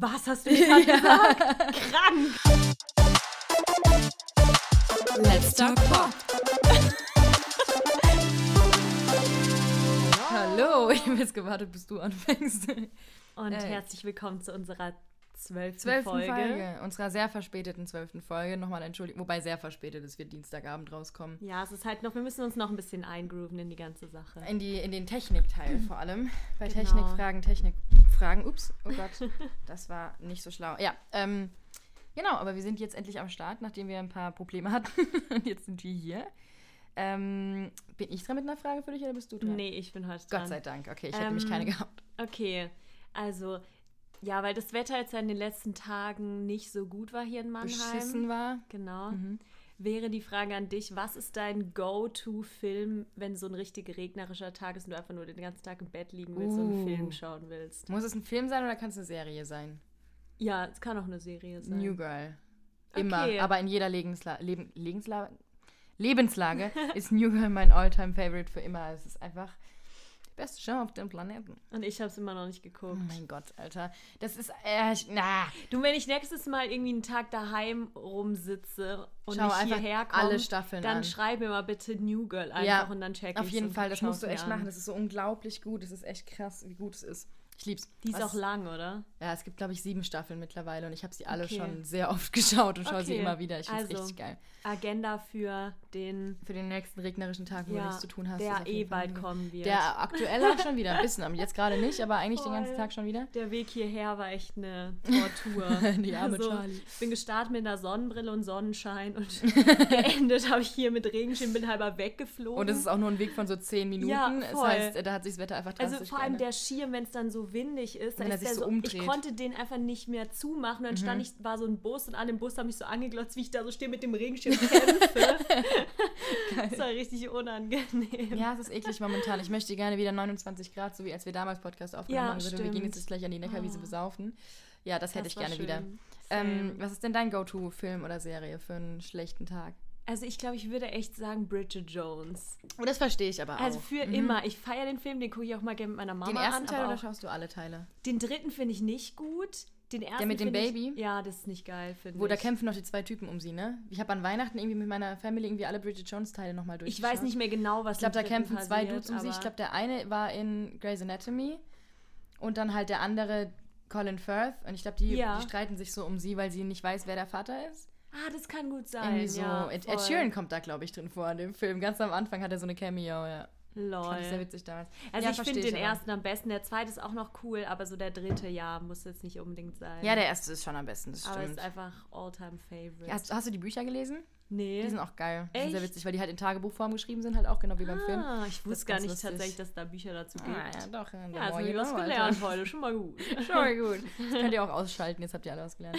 Was hast du gesagt? Krank! Let's Talk Pop. Hallo, ich habe jetzt gewartet, bis du anfängst. Und Äh. herzlich willkommen zu unserer zwölften Zwölften Folge. Folge. Unserer sehr verspäteten zwölften Folge. Nochmal entschuldigen. Wobei sehr verspätet, es wird Dienstagabend rauskommen. Ja, es ist halt noch, wir müssen uns noch ein bisschen eingrooven in die ganze Sache. In, die, in den Technikteil vor allem. Bei Genau. Technikfragen, Technikfragen. Ups, oh Gott, das war nicht so schlau. Ja, ähm, genau, aber wir sind jetzt endlich am Start, nachdem wir ein paar Probleme hatten. Und jetzt sind wir hier. Ähm, bin ich dran mit einer Frage für dich oder bist du dran? Nee, ich bin heute dran. Gott sei Dank. Okay, ich hätte nämlich Ähm, keine gehabt. Okay, also, ja, weil das Wetter jetzt in den letzten Tagen nicht so gut war hier in Mannheim. Beschissen war. Genau. Mhm. Wäre die Frage an dich, was ist dein Go-To-Film, wenn so ein richtig regnerischer Tag ist und du einfach nur den ganzen Tag im Bett liegen willst und einen Uh. Film schauen willst? Muss es ein Film sein oder kann es eine Serie sein? Ja, es kann auch eine Serie sein. New Girl. Immer, Okay. aber in jeder Lebensla Leben Lebensla Lebenslage ist New Girl mein Alltime favorite für immer. Es ist einfach beste Show auf dem Planeten. Und ich habe es immer noch nicht Oh geguckt. mein Gott, Alter. Das ist, äh, ich- na, Du, wenn ich nächstes Mal irgendwie einen Tag daheim rumsitze und Schau nicht hierher komme, alle Staffeln dann an. schreib mir mal bitte New Girl einfach Ja, und dann check auf ich's jeden Fall, das musst du echt machen. Das ist so unglaublich gut. Das ist echt krass, wie gut es ist. Ich lieb's. Die ist Was- auch lang, oder? Ja, es gibt, glaube ich, sieben Staffeln mittlerweile und ich habe sie alle Okay. schon sehr oft geschaut und schaue sie Okay. immer wieder. Ich finde es Also, richtig geil. Agenda für den, Für den nächsten regnerischen Tag, wo du ja, nichts zu tun hast. der eh Fall bald kommen wird. Der aktuell auch schon wieder ein bisschen, aber jetzt gerade nicht, aber eigentlich den ganzen Voll. Tag schon wieder. Der Weg hierher war echt eine Tortur. Die arme Also, Charlie. Ich bin gestartet mit einer Sonnenbrille und Sonnenschein und geendet habe ich hier mit Regenschirm, bin halber weggeflogen. Und es ist auch nur ein Weg von so zehn Minuten. Ja, das voll. heißt, da hat sich das Wetter einfach drastisch Also vor allem geändert. der Schirm, wenn es dann so windig ist, da Wenn er ist sich so so, umdreht. Mhm. ich konnte den einfach nicht mehr zumachen. Und dann stand ich, war so ein Bus und alle im Bus haben mich so angeglotzt, wie ich da so stehe mit dem Regenschirm kämpfe. das war richtig unangenehm. Ja, es ist eklig momentan. Ich möchte gerne wieder 29 Grad, so wie als wir damals Podcast aufgenommen Ja, haben. Also, wir gehen jetzt gleich an die Neckarwiese Oh. besaufen. Ja, das hätte Das ich gerne schön. wieder. Ähm, was ist denn dein Go-To-Film oder Serie für einen schlechten Tag? Also ich glaube, ich würde echt sagen Bridget Jones. Oh, das verstehe ich aber auch. Also für Mhm. immer. Ich feiere den Film, den gucke ich auch mal gerne mit meiner Mama Den ersten an. Teil oder schaust du alle Teile? den dritten finde ich nicht gut. Den ersten mit dem Baby? Ich, ja, das ist nicht geil, finde Wo ich. da kämpfen noch die zwei Typen um sie, ne? Ich habe an Weihnachten irgendwie mit meiner Family irgendwie alle Bridget Jones-Teile nochmal ich durchgeschaut. weiß nicht mehr genau, was Ich glaube, da kämpfen zwei Dudes um sie. Ich glaube, der eine war in Grey's Anatomy und dann halt der andere Colin Firth. Und ich glaube, die, Ja. die streiten sich so um sie, weil sie nicht weiß, wer der Vater ist. Ah, das kann gut sein. Irgendwie so. ja, Ed. Ed Sheeran kommt da, glaube ich, drin vor in dem Film. Ganz am Anfang hat er so eine Cameo, ja. Fand ich sehr Lol. witzig damals. Also ja, ich finde den aber. ersten am besten. Der zweite ist auch noch cool, aber so der dritte, ja, muss jetzt nicht unbedingt sein. Ja, der erste ist schon am besten, das aber stimmt. ist einfach all-time favorite. Ja, hast, hast du die Bücher gelesen? nee. Die sind auch geil. Die sind sehr Echt? witzig, weil die halt in Tagebuchform geschrieben sind, halt auch genau wie beim Film. ah, ich wusste gar nicht lustig. tatsächlich, dass da Bücher dazu gibt. Ah, ja, doch. Ja, Ja, ich you was gelernt heute. Schon mal gut. Schon mal gut. Das könnt ihr auch ausschalten, jetzt habt ihr alle was gelernt.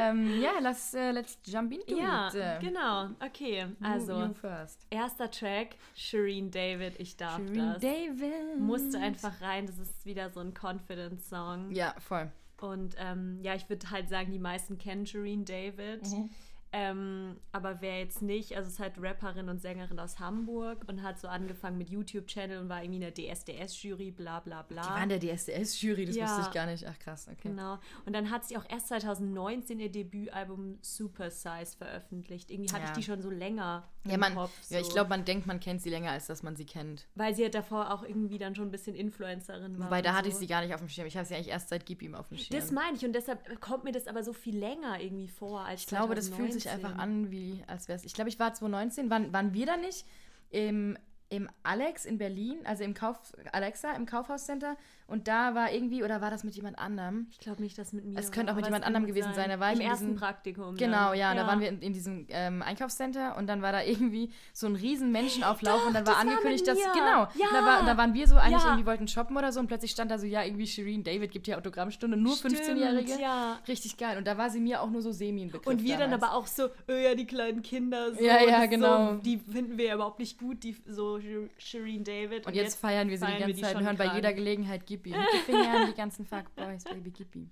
Ähm, ja, lass, äh, let's jump into ja, it. Äh, genau. Okay, you- also you first. erster Track, Shireen David, ich darf Shireen das. David. Musste einfach rein, das ist wieder so ein Confidence-Song. Ja, voll. Und ähm, ja, ich würde halt sagen, die meisten kennen Shireen David. Mhm. Ähm, aber wer jetzt nicht, also ist halt Rapperin und Sängerin aus Hamburg und hat so angefangen mit YouTube-Channel und war irgendwie in der DSDS-Jury, bla bla bla. Die waren der DSDS-Jury, das Ja. wusste ich gar nicht. Ach krass, okay. Genau. Und dann hat sie auch erst 2019 ihr Debütalbum Super Size veröffentlicht. Irgendwie hatte Ja. ich die schon so länger Ja, im man, Kopf. So. ja, ich glaube, man denkt, man kennt sie länger, als dass man sie kennt. Weil sie halt davor auch irgendwie dann schon ein bisschen Influencerin war. Wobei, da hatte ich so. sie gar nicht auf dem Schirm. Ich habe sie eigentlich erst seit Gib ihm auf dem Schirm. Das meine ich und deshalb kommt mir das aber so viel länger irgendwie vor als ich glaube, das fühlt sich 2019. einfach an, wie als wäre es. Ich glaube, ich war 2019. Waren, waren wir da nicht im, im Alex in Berlin, also im Kauf, Alexa im Kaufhauscenter? Und da war irgendwie, oder war das mit jemand anderem? Ich glaube nicht, dass mit mir. Es könnte war, auch mit jemand anderem gewesen sein. Da war ich Im in ersten diesem- Praktikum. Genau, dann. ja, da waren wir in, in diesem ähm, Einkaufscenter und dann war da irgendwie so ein riesen Menschenauflauf Doch, und dann war das war angekündigt, mit dass, genau, Ja. da, war, da waren wir so eigentlich Ja. irgendwie wollten shoppen oder so und plötzlich stand da so, ja, irgendwie Shireen David gibt hier Autogrammstunde, nur Stimmt, 15-Jährige. ja. Richtig geil. Und da war sie mir auch nur so semi ein Und wir dann damals. aber auch so, oh ja, die kleinen Kinder. So, Ja, ja, genau. So, die finden wir ja überhaupt nicht gut, die so Shireen David. Und jetzt feiern wir sie die ganze Zeit und hören bei jeder Gelegenheit Gib ihm. Mit den Fingern, die ganzen Fuckboys, Baby, ihm.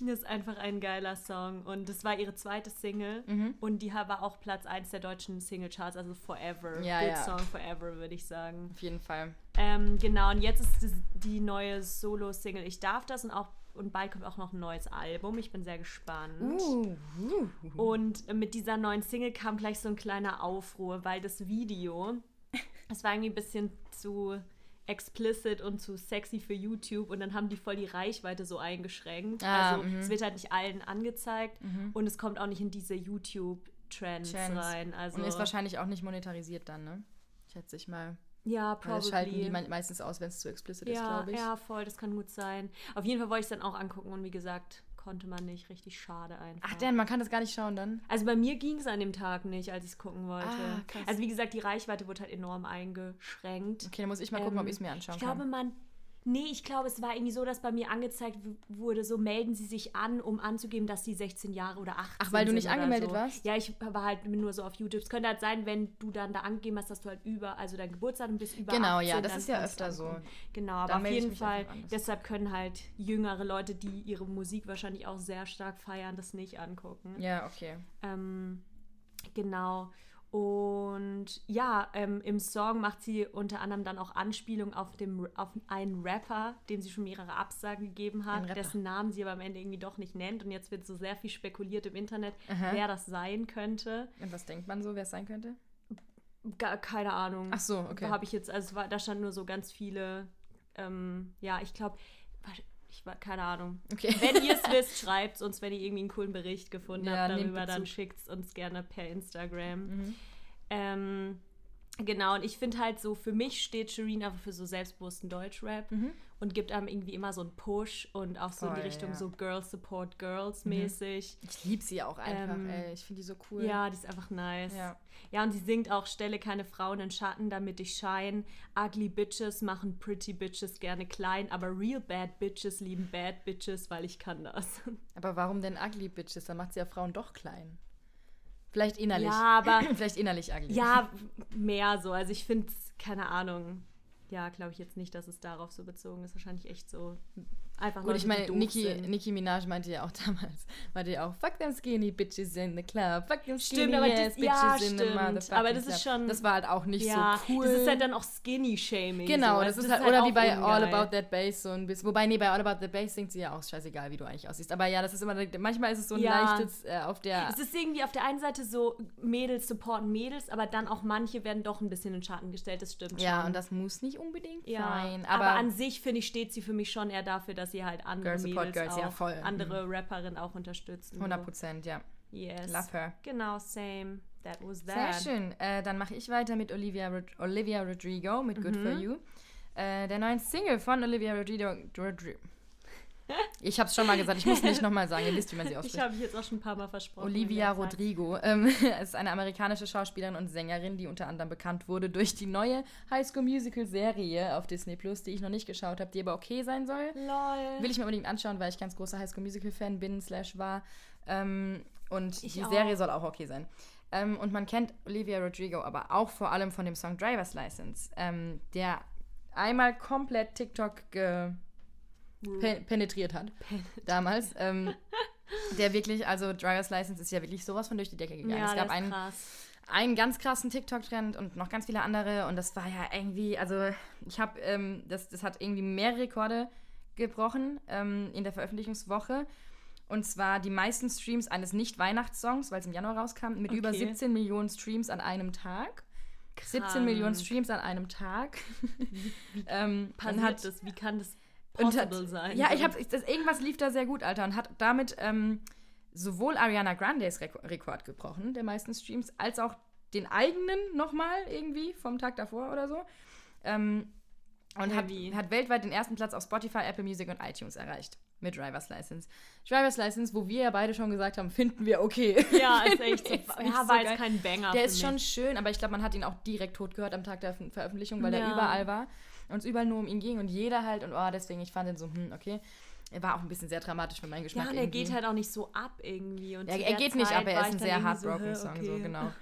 Das ist einfach ein geiler Song. Und das war ihre zweite Single. Mhm. Und die war auch Platz 1 der deutschen Singlecharts, also Forever. Ja, Good ja. Song Forever, würde ich sagen. Auf jeden Fall. Ähm, genau, und jetzt ist die neue Solo-Single Ich darf das und auch und bald kommt auch noch ein neues Album. Ich bin sehr gespannt. Uh, uh, uh. Und mit dieser neuen Single kam gleich so ein kleiner Aufruhr, weil das Video, es war irgendwie ein bisschen zu explicit und zu sexy für YouTube und dann haben die voll die Reichweite so eingeschränkt. Ah, also -hmm. es wird halt nicht allen angezeigt -hmm. und es kommt auch nicht in diese YouTube-Trends rein. Also und ist wahrscheinlich auch nicht monetarisiert dann, ne? Schätze ich mal. Ja, probably. Das schalten die meistens aus, wenn es zu explicit ja, ist, glaube ich. Ja, voll, das kann gut sein. Auf jeden Fall wollte ich es dann auch angucken und wie gesagt, konnte man nicht. Richtig schade einfach. Ach, denn man kann das gar nicht schauen dann? Also bei mir ging es an dem Tag nicht, als ich es gucken wollte. Ah, also wie gesagt, die Reichweite wurde halt enorm eingeschränkt. Okay, dann muss ich mal gucken, ähm, ob ich es mir anschauen ich kann. Ich glaube, man Nee, ich glaube, es war irgendwie so, dass bei mir angezeigt wurde, so melden Sie sich an, um anzugeben, dass Sie 16 Jahre oder 18 Ach, weil du nicht angemeldet so. warst? Ja, ich war halt nur so auf YouTube. Es könnte halt sein, wenn du dann da angegeben hast, dass du halt über, also dein Geburtstag bist über Genau, 18, ja, das ist ja öfter so. Genau, aber auf jeden Fall, deshalb können halt jüngere Leute, die ihre Musik wahrscheinlich auch sehr stark feiern, das nicht angucken. Ja, okay. Ähm, genau. Und ja, ähm, im Song macht sie unter anderem dann auch Anspielung auf, dem, auf einen Rapper, dem sie schon mehrere Absagen gegeben hat, dessen Namen sie aber am Ende irgendwie doch nicht nennt. Und jetzt wird so sehr viel spekuliert im Internet, Aha. wer das sein könnte. Und was denkt man so, wer es sein könnte? Gar, keine Ahnung. Ach so, okay. Da habe ich jetzt, also war, da stand nur so ganz viele, ähm, ja, ich glaube, ich war, keine Ahnung. Okay. Wenn ihr es wisst, schreibt es uns, wenn ihr irgendwie einen coolen Bericht gefunden ja, habt darüber, dann schickt es uns gerne per Instagram. Mhm. Ähm, genau, und ich finde halt so, für mich steht Shireen einfach für so selbstbewussten Deutschrap. Mhm und gibt einem irgendwie immer so einen Push und auch so Voll, in die Richtung ja. so Girls Support Girls mhm. mäßig. Ich liebe sie auch einfach, ähm, ey. Ich finde die so cool. Ja, die ist einfach nice. Ja. ja, und sie singt auch, stelle keine Frauen in Schatten, damit ich shine. Ugly Bitches machen Pretty Bitches gerne klein, aber real bad Bitches lieben bad Bitches, weil ich kann das. Aber warum denn Ugly Bitches? Dann macht sie ja Frauen doch klein. Vielleicht innerlich. Ja, aber. Vielleicht innerlich ugly. Ja, mehr so. Also ich finde, keine Ahnung ja, glaube ich jetzt nicht, dass es darauf so bezogen ist. Wahrscheinlich echt so einfach Gut, Leute, ich meine, Nicki, Nicki Minaj meinte ja auch damals, meinte ja auch, fuck them skinny bitches in the club, fuck them skinny stimmt, aber das, bitches ja, in stimmt. the motherfucking Aber das ist schon... Das war halt auch nicht ja, so cool. Das ist halt dann auch Skinny-Shaming. Genau, so. das, das, ist halt, halt oder wie bei ungeil. All About That Bass so ein bisschen, wobei, nee, bei All About That Bass singt sie ja auch scheißegal, wie du eigentlich aussiehst. Aber ja, das ist immer, manchmal ist es so ein ja. leichtes äh, auf der... Es ist irgendwie auf der einen Seite so, Mädels supporten Mädels, aber dann auch manche werden doch ein bisschen in Schatten gestellt, das stimmt ja, schon. Ja, und das muss nicht unbedingt sein. Aber, aber an sich, finde ich, steht sie für mich schon eher dafür, dass sie halt andere Girls Support Girls, ja, voll. andere mhm. Rapperinnen auch unterstützen. 100 Prozent, ja. Yes. Love her. Genau, same. That was that. Sehr schön. Äh, dann mache ich weiter mit Olivia, Rod Olivia Rodrigo mit Good mhm. For You. Äh, der neuen Single von Olivia Rodrigo. Rodrigo ich habe es schon mal gesagt, ich muss nicht nochmal sagen, ihr wisst, wie man sie ausspricht. Ich habe jetzt auch schon ein paar Mal versprochen. Olivia Rodrigo ähm, ist eine amerikanische Schauspielerin und Sängerin, die unter anderem bekannt wurde durch die neue High School Musical Serie auf Disney Plus, die ich noch nicht geschaut habe, die aber okay sein soll. Lol. Will ich mir unbedingt anschauen, weil ich ganz großer High School Musical Fan bin, slash war. Ähm, und ich die auch. Serie soll auch okay sein. Ähm, und man kennt Olivia Rodrigo aber auch vor allem von dem Song Driver's License, ähm, der einmal komplett TikTok ge pen penetriert hat. Penetriert. Damals. Ähm, der wirklich, also Driver's License ist ja wirklich sowas von durch die Decke gegangen. Ja, es gab einen, einen ganz krassen TikTok-Trend und noch ganz viele andere. Und das war ja irgendwie, also ich habe, ähm, das, das hat irgendwie mehrere Rekorde gebrochen ähm, in der Veröffentlichungswoche. Und zwar die meisten Streams eines Nicht-Weihnachtssongs, weil es im Januar rauskam, mit okay. über 17 Millionen Streams an einem Tag. Krass. 17 Millionen Streams an einem Tag. Wie, wie ähm, hat, das? Wie kann das possible hat, sein. Ja, ich habe irgendwas lief da sehr gut, Alter, und hat damit ähm, sowohl Ariana Grandes Rek Rekord gebrochen, der meisten Streams, als auch den eigenen nochmal irgendwie vom Tag davor oder so. Ähm, und hat, hat, weltweit den ersten Platz auf Spotify, Apple Music und iTunes erreicht. Mit Driver's License. Driver's License, wo wir ja beide schon gesagt haben, finden wir okay. Ja, ist echt so. ja, war jetzt kein Banger. Der ist mich. schon schön, aber ich glaube, man hat ihn auch direkt tot gehört am Tag der Veröffentlichung, weil ja. der überall war und es überall nur um ihn ging und jeder halt und oh, deswegen, ich fand ihn so, hm, okay. Er war auch ein bisschen sehr dramatisch für meinen Geschmack. Ja, und er irgendwie. geht halt auch nicht so ab irgendwie. Und ja, er geht Zeit nicht ab, er ist ein sehr heartbroken so, okay. Song, so genau.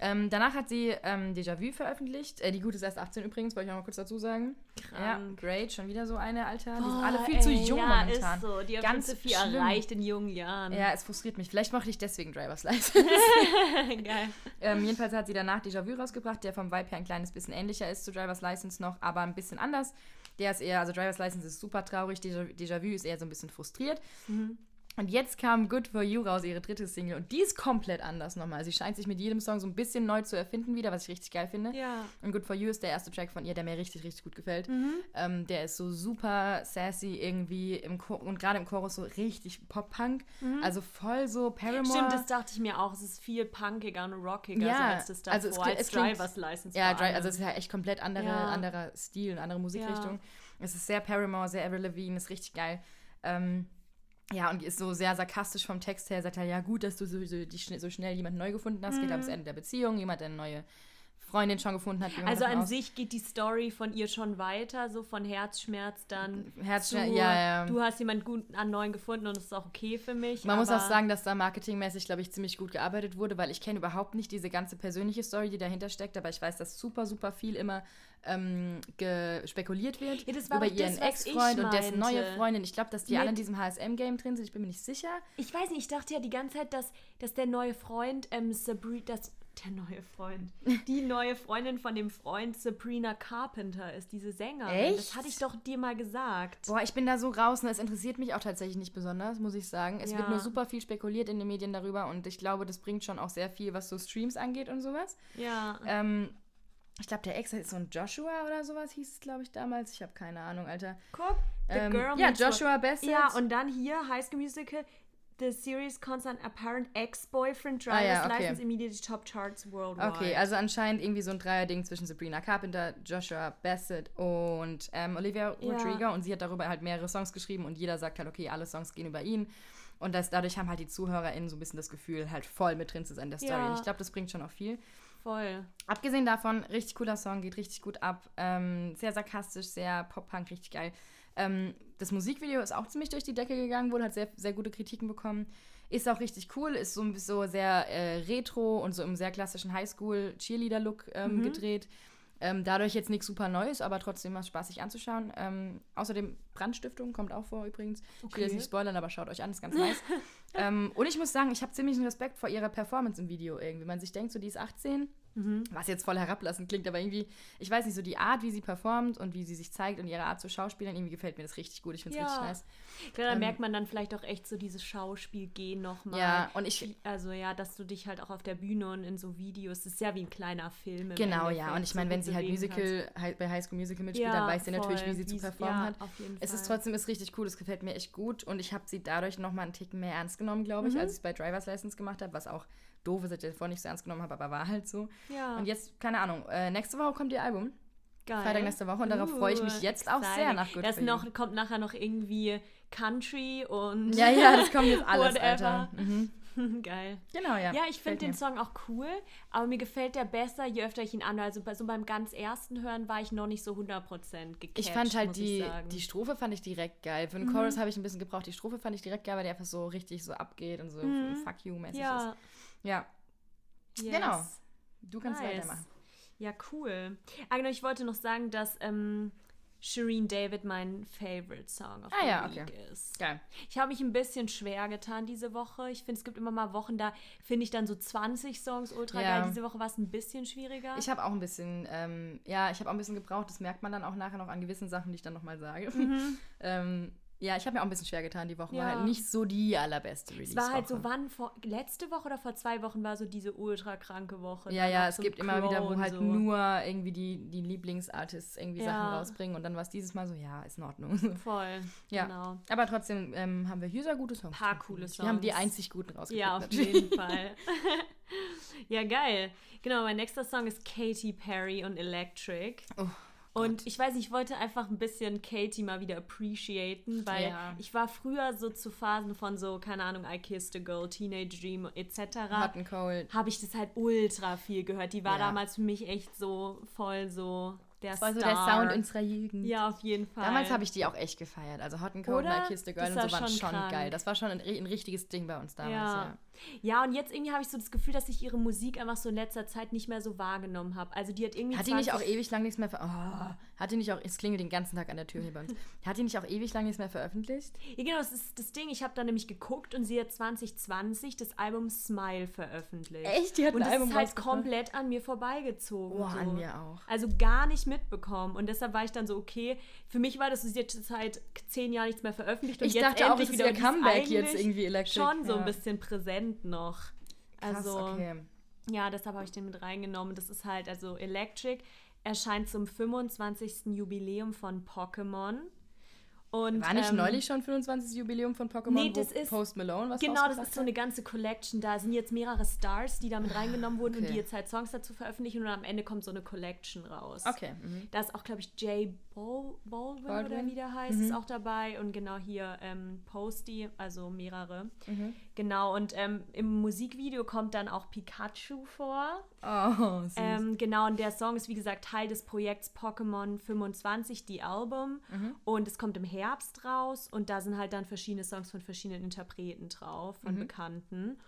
Ähm, danach hat sie ähm, Déjà-vu veröffentlicht. Äh, die Gute ist erst 18 übrigens, wollte ich auch mal kurz dazu sagen. Krank. Ja, great, schon wieder so eine, Alter. Die sind alle viel ey, zu jung ja, momentan. Ist so. Die haben Ganz viel schlimm. erreicht in jungen Jahren. Ja, es frustriert mich. Vielleicht mache ich deswegen Driver's License. Geil. Ähm, jedenfalls hat sie danach Déjà-vu rausgebracht, der vom Vibe her ein kleines bisschen ähnlicher ist zu Driver's License noch, aber ein bisschen anders. Der ist eher, also Driver's License ist super traurig, Déjà-vu ist eher so ein bisschen frustriert. Mhm. Und jetzt kam Good For You raus, ihre dritte Single. Und die ist komplett anders nochmal. Sie scheint sich mit jedem Song so ein bisschen neu zu erfinden wieder, was ich richtig geil finde. Ja. Und Good For You ist der erste Track von ihr, der mir richtig, richtig gut gefällt. Mhm. Ähm, der ist so super sassy irgendwie im und gerade im Chorus so richtig Pop-Punk. Mhm. Also voll so Paramore. Stimmt, das dachte ich mir auch. Es ist viel punkiger und rockiger ja. so als das davor, also es, als es klingt, Driver's License. Ja, Dri also es ist ja echt komplett andere, ja. anderer Stil, eine andere Musikrichtung. Ja. Es ist sehr Paramore, sehr Avril Lavigne, ist richtig geil. Ähm, ja, und die ist so sehr sarkastisch vom Text her, sagt er, ja gut, dass du so, so, die, so schnell jemanden neu gefunden hast, mhm. geht am Ende der Beziehung, jemand, der eine neue Freundin schon gefunden hat. Also an aus. sich geht die Story von ihr schon weiter, so von Herzschmerz dann. Herzschmerz, zu, ja, ja. Du hast jemanden gut an neuen gefunden und es ist auch okay für mich. Man muss auch sagen, dass da marketingmäßig, glaube ich, ziemlich gut gearbeitet wurde, weil ich kenne überhaupt nicht diese ganze persönliche Story, die dahinter steckt, aber ich weiß, dass super, super viel immer ähm, spekuliert wird ja, über ihren Ex-Freund und dessen neue Freundin. Ich glaube, dass die Mit alle in diesem HSM-Game drin sind. Ich bin mir nicht sicher. Ich weiß nicht, ich dachte ja die ganze Zeit, dass, dass der neue Freund ähm, Sabrina, das der neue Freund. Die neue Freundin von dem Freund Sabrina Carpenter ist diese Sängerin. Echt? Das hatte ich doch dir mal gesagt. Boah, ich bin da so raus und es interessiert mich auch tatsächlich nicht besonders, muss ich sagen. Es ja. wird nur super viel spekuliert in den Medien darüber und ich glaube, das bringt schon auch sehr viel, was so Streams angeht und sowas. Ja. Ähm, ich glaube, der Ex ist so ein Joshua oder sowas, hieß es, glaube ich, damals. Ich habe keine Ahnung, Alter. Guck, The ähm, Girl Ja, Joshua Bassett. Ja, und dann hier High School Musical. The series concerned apparent ex-boyfriend driver's ah, ja, okay. license immediately top charts worldwide. Okay, also anscheinend irgendwie so ein Dreier-Ding zwischen Sabrina Carpenter, Joshua Bassett und ähm, Olivia ja. Rodrigo. Und sie hat darüber halt mehrere Songs geschrieben und jeder sagt halt, okay, alle Songs gehen über ihn. Und das, dadurch haben halt die ZuhörerInnen so ein bisschen das Gefühl, halt voll mit drin zu sein in der Story. Ja. Ich glaube, das bringt schon auch viel. Voll. Abgesehen davon, richtig cooler Song, geht richtig gut ab. Ähm, sehr sarkastisch, sehr Pop-Punk, richtig geil. Ähm, das Musikvideo ist auch ziemlich durch die Decke gegangen, wohl hat sehr, sehr gute Kritiken bekommen. Ist auch richtig cool, ist so, so sehr äh, retro und so im sehr klassischen Highschool-Cheerleader-Look ähm, mhm. gedreht. Ähm, dadurch jetzt nichts super Neues, aber trotzdem was spaßig anzuschauen. Ähm, außerdem Brandstiftung kommt auch vor übrigens. Okay. Ich will jetzt nicht spoilern, aber schaut euch an, ist ganz nice. ähm, und ich muss sagen, ich habe ziemlich einen Respekt vor ihrer Performance im Video irgendwie. Man sich denkt, so die ist 18 Mhm. Was jetzt voll herablassend klingt, aber irgendwie, ich weiß nicht, so die Art, wie sie performt und wie sie sich zeigt und ihre Art zu schauspielern, irgendwie gefällt mir das richtig gut. Ich finde es ja. richtig nice. Klar, da ähm, merkt man dann vielleicht auch echt so dieses Schauspielgehen nochmal. Ja, und ich. Also ja, dass du dich halt auch auf der Bühne und in so Videos, das ist ja wie ein kleiner Film. Genau, ja. Und ich meine, wenn sie halt Musical, halt bei High School Musical mitspielt, ja, dann weiß sie natürlich, wie sie wie zu performen ja, hat. Auf jeden es ist trotzdem ist richtig cool, es gefällt mir echt gut und ich habe sie dadurch nochmal einen Tick mehr ernst genommen, glaube ich, mhm. als ich es bei Driver's License gemacht habe, was auch doof ist, dass ich das vorher nicht so ernst genommen habe, aber war halt so. Ja. Und jetzt, keine Ahnung, äh, nächste Woche kommt ihr Album. Geil. Freitag nächste Woche und darauf uh, freue ich mich jetzt exciting. auch sehr nach Good Das noch, kommt nachher noch irgendwie Country und. Ja, ja, das kommt jetzt alles, Alter. Mhm. Geil. Genau, ja. Ja, ich finde den Song auch cool, aber mir gefällt der besser, je öfter ich ihn anhöre. Also bei, so beim ganz ersten Hören war ich noch nicht so 100% gecatcht, Ich fand halt die, die Strophe fand ich direkt geil. Für den mhm. Chorus habe ich ein bisschen gebraucht. Die Strophe fand ich direkt geil, weil der einfach so richtig so abgeht und so mhm. fuck you mäßig ja. ist. Ja. Yes. Genau. Du kannst nice. weitermachen. Ja, cool. Ah, genau, ich wollte noch sagen, dass ähm, Shireen David mein Favorite Song auf ah, ja, okay. ist. Geil. Ich habe mich ein bisschen schwer getan diese Woche. Ich finde, es gibt immer mal Wochen, da finde ich dann so 20 Songs ultra ja. geil. Diese Woche war es ein bisschen schwieriger. Ich habe auch ein bisschen, ähm, ja, ich habe auch ein bisschen gebraucht. Das merkt man dann auch nachher noch an gewissen Sachen, die ich dann nochmal sage. Mhm. ähm, ja, ich habe mir auch ein bisschen schwer getan. Die Woche ja. war halt nicht so die allerbeste Release. Es war halt so, wann vor letzte Woche oder vor zwei Wochen war so diese ultra kranke Woche. Ja, ja, es gibt immer wieder, wo halt so. nur irgendwie die, die Lieblingsartists irgendwie ja. Sachen rausbringen und dann war es dieses Mal so, ja, ist in Ordnung. Voll, ja. genau. Aber trotzdem ähm, haben wir hier sehr gute Songs. Ein paar coole Songs. Wir haben die einzig guten rausgekriegt. Ja, auf jeden Fall. ja, geil. Genau, mein nächster Song ist Katy Perry und Electric. Oh. Und ich weiß, ich wollte einfach ein bisschen Katie mal wieder appreciaten, weil ja. ich war früher so zu Phasen von so, keine Ahnung, I Kissed a Girl, Teenage Dream etc. Hot and Cold. Habe ich das halt ultra viel gehört. Die war ja. damals für mich echt so voll so der Voll so der Sound unserer Jugend. Ja, auf jeden Fall. Damals habe ich die auch echt gefeiert. Also Hot and Cold Oder? und I Kissed a Girl und so waren schon, schon geil. Das war schon ein, ein, richtiges Ding bei uns damals, ja. ja. Ja, und jetzt irgendwie habe ich so das Gefühl, dass ich ihre Musik einfach so in letzter Zeit nicht mehr so wahrgenommen habe. Also die hat irgendwie. Hat die nicht auch ewig lang nichts mehr ver oh, Hat die nicht auch. Es klingelt den ganzen Tag an der Tür hier bei uns. Hat die nicht auch ewig lang nichts mehr veröffentlicht? Ja, genau, das ist das Ding. Ich habe da nämlich geguckt und sie hat 2020 das Album Smile veröffentlicht. Echt? Die hat und ein Album Und das ist halt komplett an mir vorbeigezogen. Oh, so. an mir auch. Also gar nicht mitbekommen. Und deshalb war ich dann so, okay, für mich war das, sie hat seit zehn Jahren nichts mehr veröffentlicht. Und ich jetzt dachte auch, das ist ihr Comeback jetzt irgendwie elektrisch. Schon so ein bisschen präsent noch. Krass, also, okay. ja, deshalb habe ich den mit reingenommen. Das ist halt, also Electric erscheint zum 25. Jubiläum von Pokémon. Und, War nicht ähm, neulich schon 25. Jubiläum von Pokémon? Nee, das ist Post Malone was Genau, das ist so eine ganze Collection. Da sind jetzt mehrere Stars, die damit reingenommen wurden okay. und die jetzt halt Songs dazu veröffentlichen und am Ende kommt so eine Collection raus. Okay. Mhm. Da ist auch, glaube ich, Jay Baldwin, Baldwin, oder wie der heißt, mhm. ist auch dabei und genau hier ähm, Posty, also mehrere. Mhm. Genau, und ähm, im Musikvideo kommt dann auch Pikachu vor. Oh, süß. Ähm, genau, und der Song ist wie gesagt Teil des Projekts Pokémon 25, die Album. Mhm. Und es kommt im Herbst raus und da sind halt dann verschiedene Songs von verschiedenen Interpreten drauf, von mhm. Bekannten.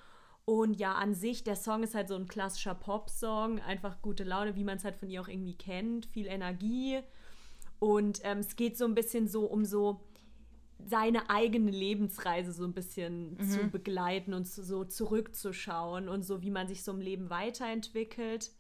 Und ja, an sich, der Song ist halt so ein klassischer Pop-Song, einfach gute Laune, wie man es halt von ihr auch irgendwie kennt, viel Energie. Und ähm, es geht so ein bisschen so um so seine eigene Lebensreise so ein bisschen mhm. zu begleiten und so zurückzuschauen und so, wie man sich so im Leben weiterentwickelt.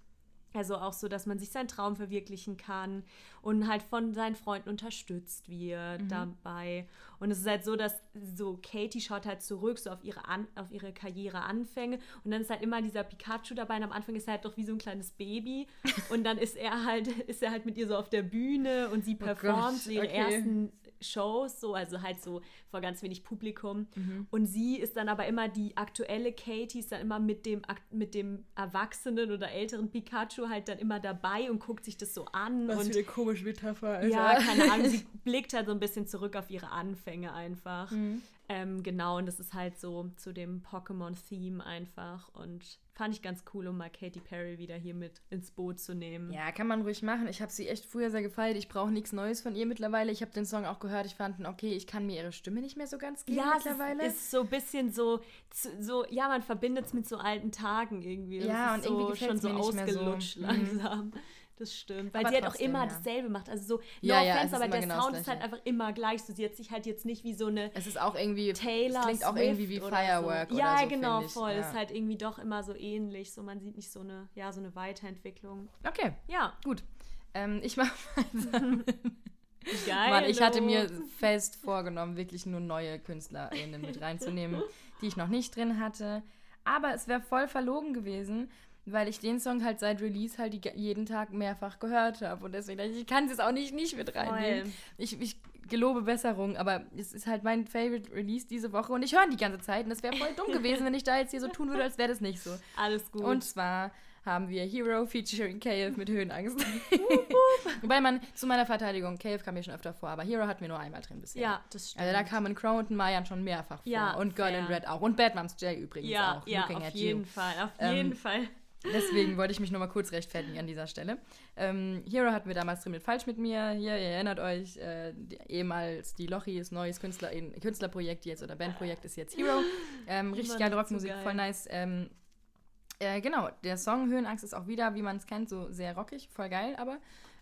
Also auch so, dass man sich seinen Traum verwirklichen kann und halt von seinen Freunden unterstützt wird mhm. dabei. Und es ist halt so, dass so Katie schaut halt zurück so auf ihre, An auf ihre Karriereanfänge und dann ist halt immer dieser Pikachu dabei und am Anfang ist er halt doch wie so ein kleines Baby und dann ist er halt, ist er halt mit ihr so auf der Bühne und sie performt oh so ihre okay. ersten Shows, so, also halt so vor ganz wenig Publikum. Mhm. Und sie ist dann aber immer die aktuelle Katie, ist dann immer mit dem, mit dem erwachsenen oder älteren Pikachu halt dann immer dabei und guckt sich das so an. Was und, für eine komische Metapher. Alter. Ja, keine Ahnung, sie blickt halt so ein bisschen zurück auf ihre Anfänge einfach. Mhm. Ähm, genau, und das ist halt so zu dem Pokémon-Theme einfach. Und fand ich ganz cool, um mal Katy Perry wieder hier mit ins Boot zu nehmen. Ja, kann man ruhig machen. Ich habe sie echt früher sehr gefeiert. Ich brauche nichts Neues von ihr mittlerweile. Ich habe den Song auch gehört. Ich fand, okay, ich kann mir ihre Stimme nicht mehr so ganz geben ja, mittlerweile. Ja, es ist so ein bisschen so, so ja, man verbindet es mit so alten Tagen irgendwie. Ja, und so irgendwie schon so ausgelutscht so. Mhm. Das stimmt, weil aber sie halt auch immer ja. dasselbe macht. Also so, no ja, offense, aber der genau Sound ist halt einfach immer gleich. So, sie hat sich halt jetzt nicht wie so eine. Es ist auch irgendwie. Taylor es klingt auch irgendwie wie Firework. So. Ja, so, genau, voll. Ja. Ist halt irgendwie doch immer so ähnlich. So, man sieht nicht so eine, ja, so eine Weiterentwicklung. Okay. Ja. Gut. Ähm, ich mach Geil. Mann, ich hatte mir fest vorgenommen, wirklich nur neue KünstlerInnen mit reinzunehmen, die ich noch nicht drin hatte. Aber es wäre voll verlogen gewesen, weil ich den Song halt seit Release halt die, jeden Tag mehrfach gehört habe. Und deswegen, ich kann es jetzt auch nicht, nicht mit reinnehmen. Ich, ich gelobe Besserung, aber es ist halt mein Favorite Release diese Woche und ich höre ihn die ganze Zeit und es wäre voll dumm gewesen, wenn ich da jetzt hier so tun würde, als wäre das nicht so. Alles gut. Und zwar haben wir Hero featuring KF mit Höhenangst. Wobei man, zu meiner Verteidigung, KF kam mir schon öfter vor, aber Hero hatten wir nur einmal drin bisher. Ja, das stimmt. Also da kamen Crow und Mayan schon mehrfach vor. Ja, und Girl fair. in Red auch. Und Batmums Jay übrigens ja, auch. Ja, auf jeden you. Fall, auf ähm, jeden Fall. Deswegen wollte ich mich nochmal kurz rechtfertigen an dieser Stelle. Ähm, Hero hatten wir damals drin mit Falsch mit mir. Hier, ihr erinnert euch, äh, die, ehemals die Lochis, neues Künstler, Künstlerprojekt jetzt oder Bandprojekt ist jetzt Hero. Ähm, richtig geile Rockmusik, so geil. voll nice. Ähm, äh, genau, der Song Höhenangst ist auch wieder, wie man es kennt, so sehr rockig, voll geil, aber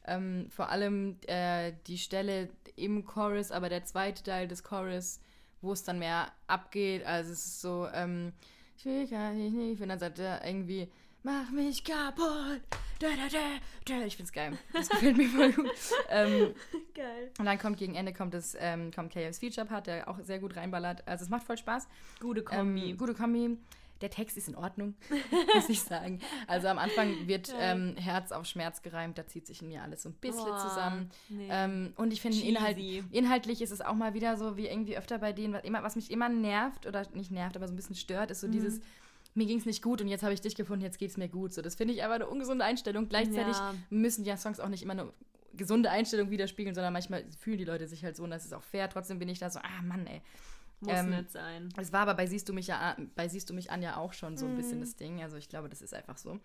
ähm, vor allem äh, die Stelle im Chorus, aber der zweite Teil des Chorus, wo es dann mehr abgeht. Also es ist so, ähm, ich will gar nicht, ich bin dann sagt er irgendwie mach mich kaputt. Da, da, da, da. Ich find's geil. Das gefällt mir voll gut. ähm, geil. Und dann kommt gegen Ende kommt das, ähm, kommt KF's Feature Part, der auch sehr gut reinballert. Also es macht voll Spaß. Gute Kombi. Ähm, gute Kombi. Der Text ist in Ordnung, muss ich sagen. Also am Anfang wird ähm, Herz auf Schmerz gereimt, da zieht sich in mir alles so ein bisschen oh, zusammen. Nee. Ähm, und ich finde, inhalt, inhaltlich ist es auch mal wieder so, wie irgendwie öfter bei denen, was, immer, was mich immer nervt, oder nicht nervt, aber so ein bisschen stört, ist so mhm. dieses mir ging es nicht gut und jetzt habe ich dich gefunden, jetzt geht es mir gut. So, das finde ich aber eine ungesunde Einstellung. Gleichzeitig ja. müssen ja Songs auch nicht immer eine gesunde Einstellung widerspiegeln, sondern manchmal fühlen die Leute sich halt so und das ist auch fair. Trotzdem bin ich da so, ah Mann, ey. Muss ähm, nicht sein. Es war aber bei Siehst du mich ja bei Siehst du mich an ja auch schon so ein mhm. bisschen das Ding. Also ich glaube, das ist einfach so.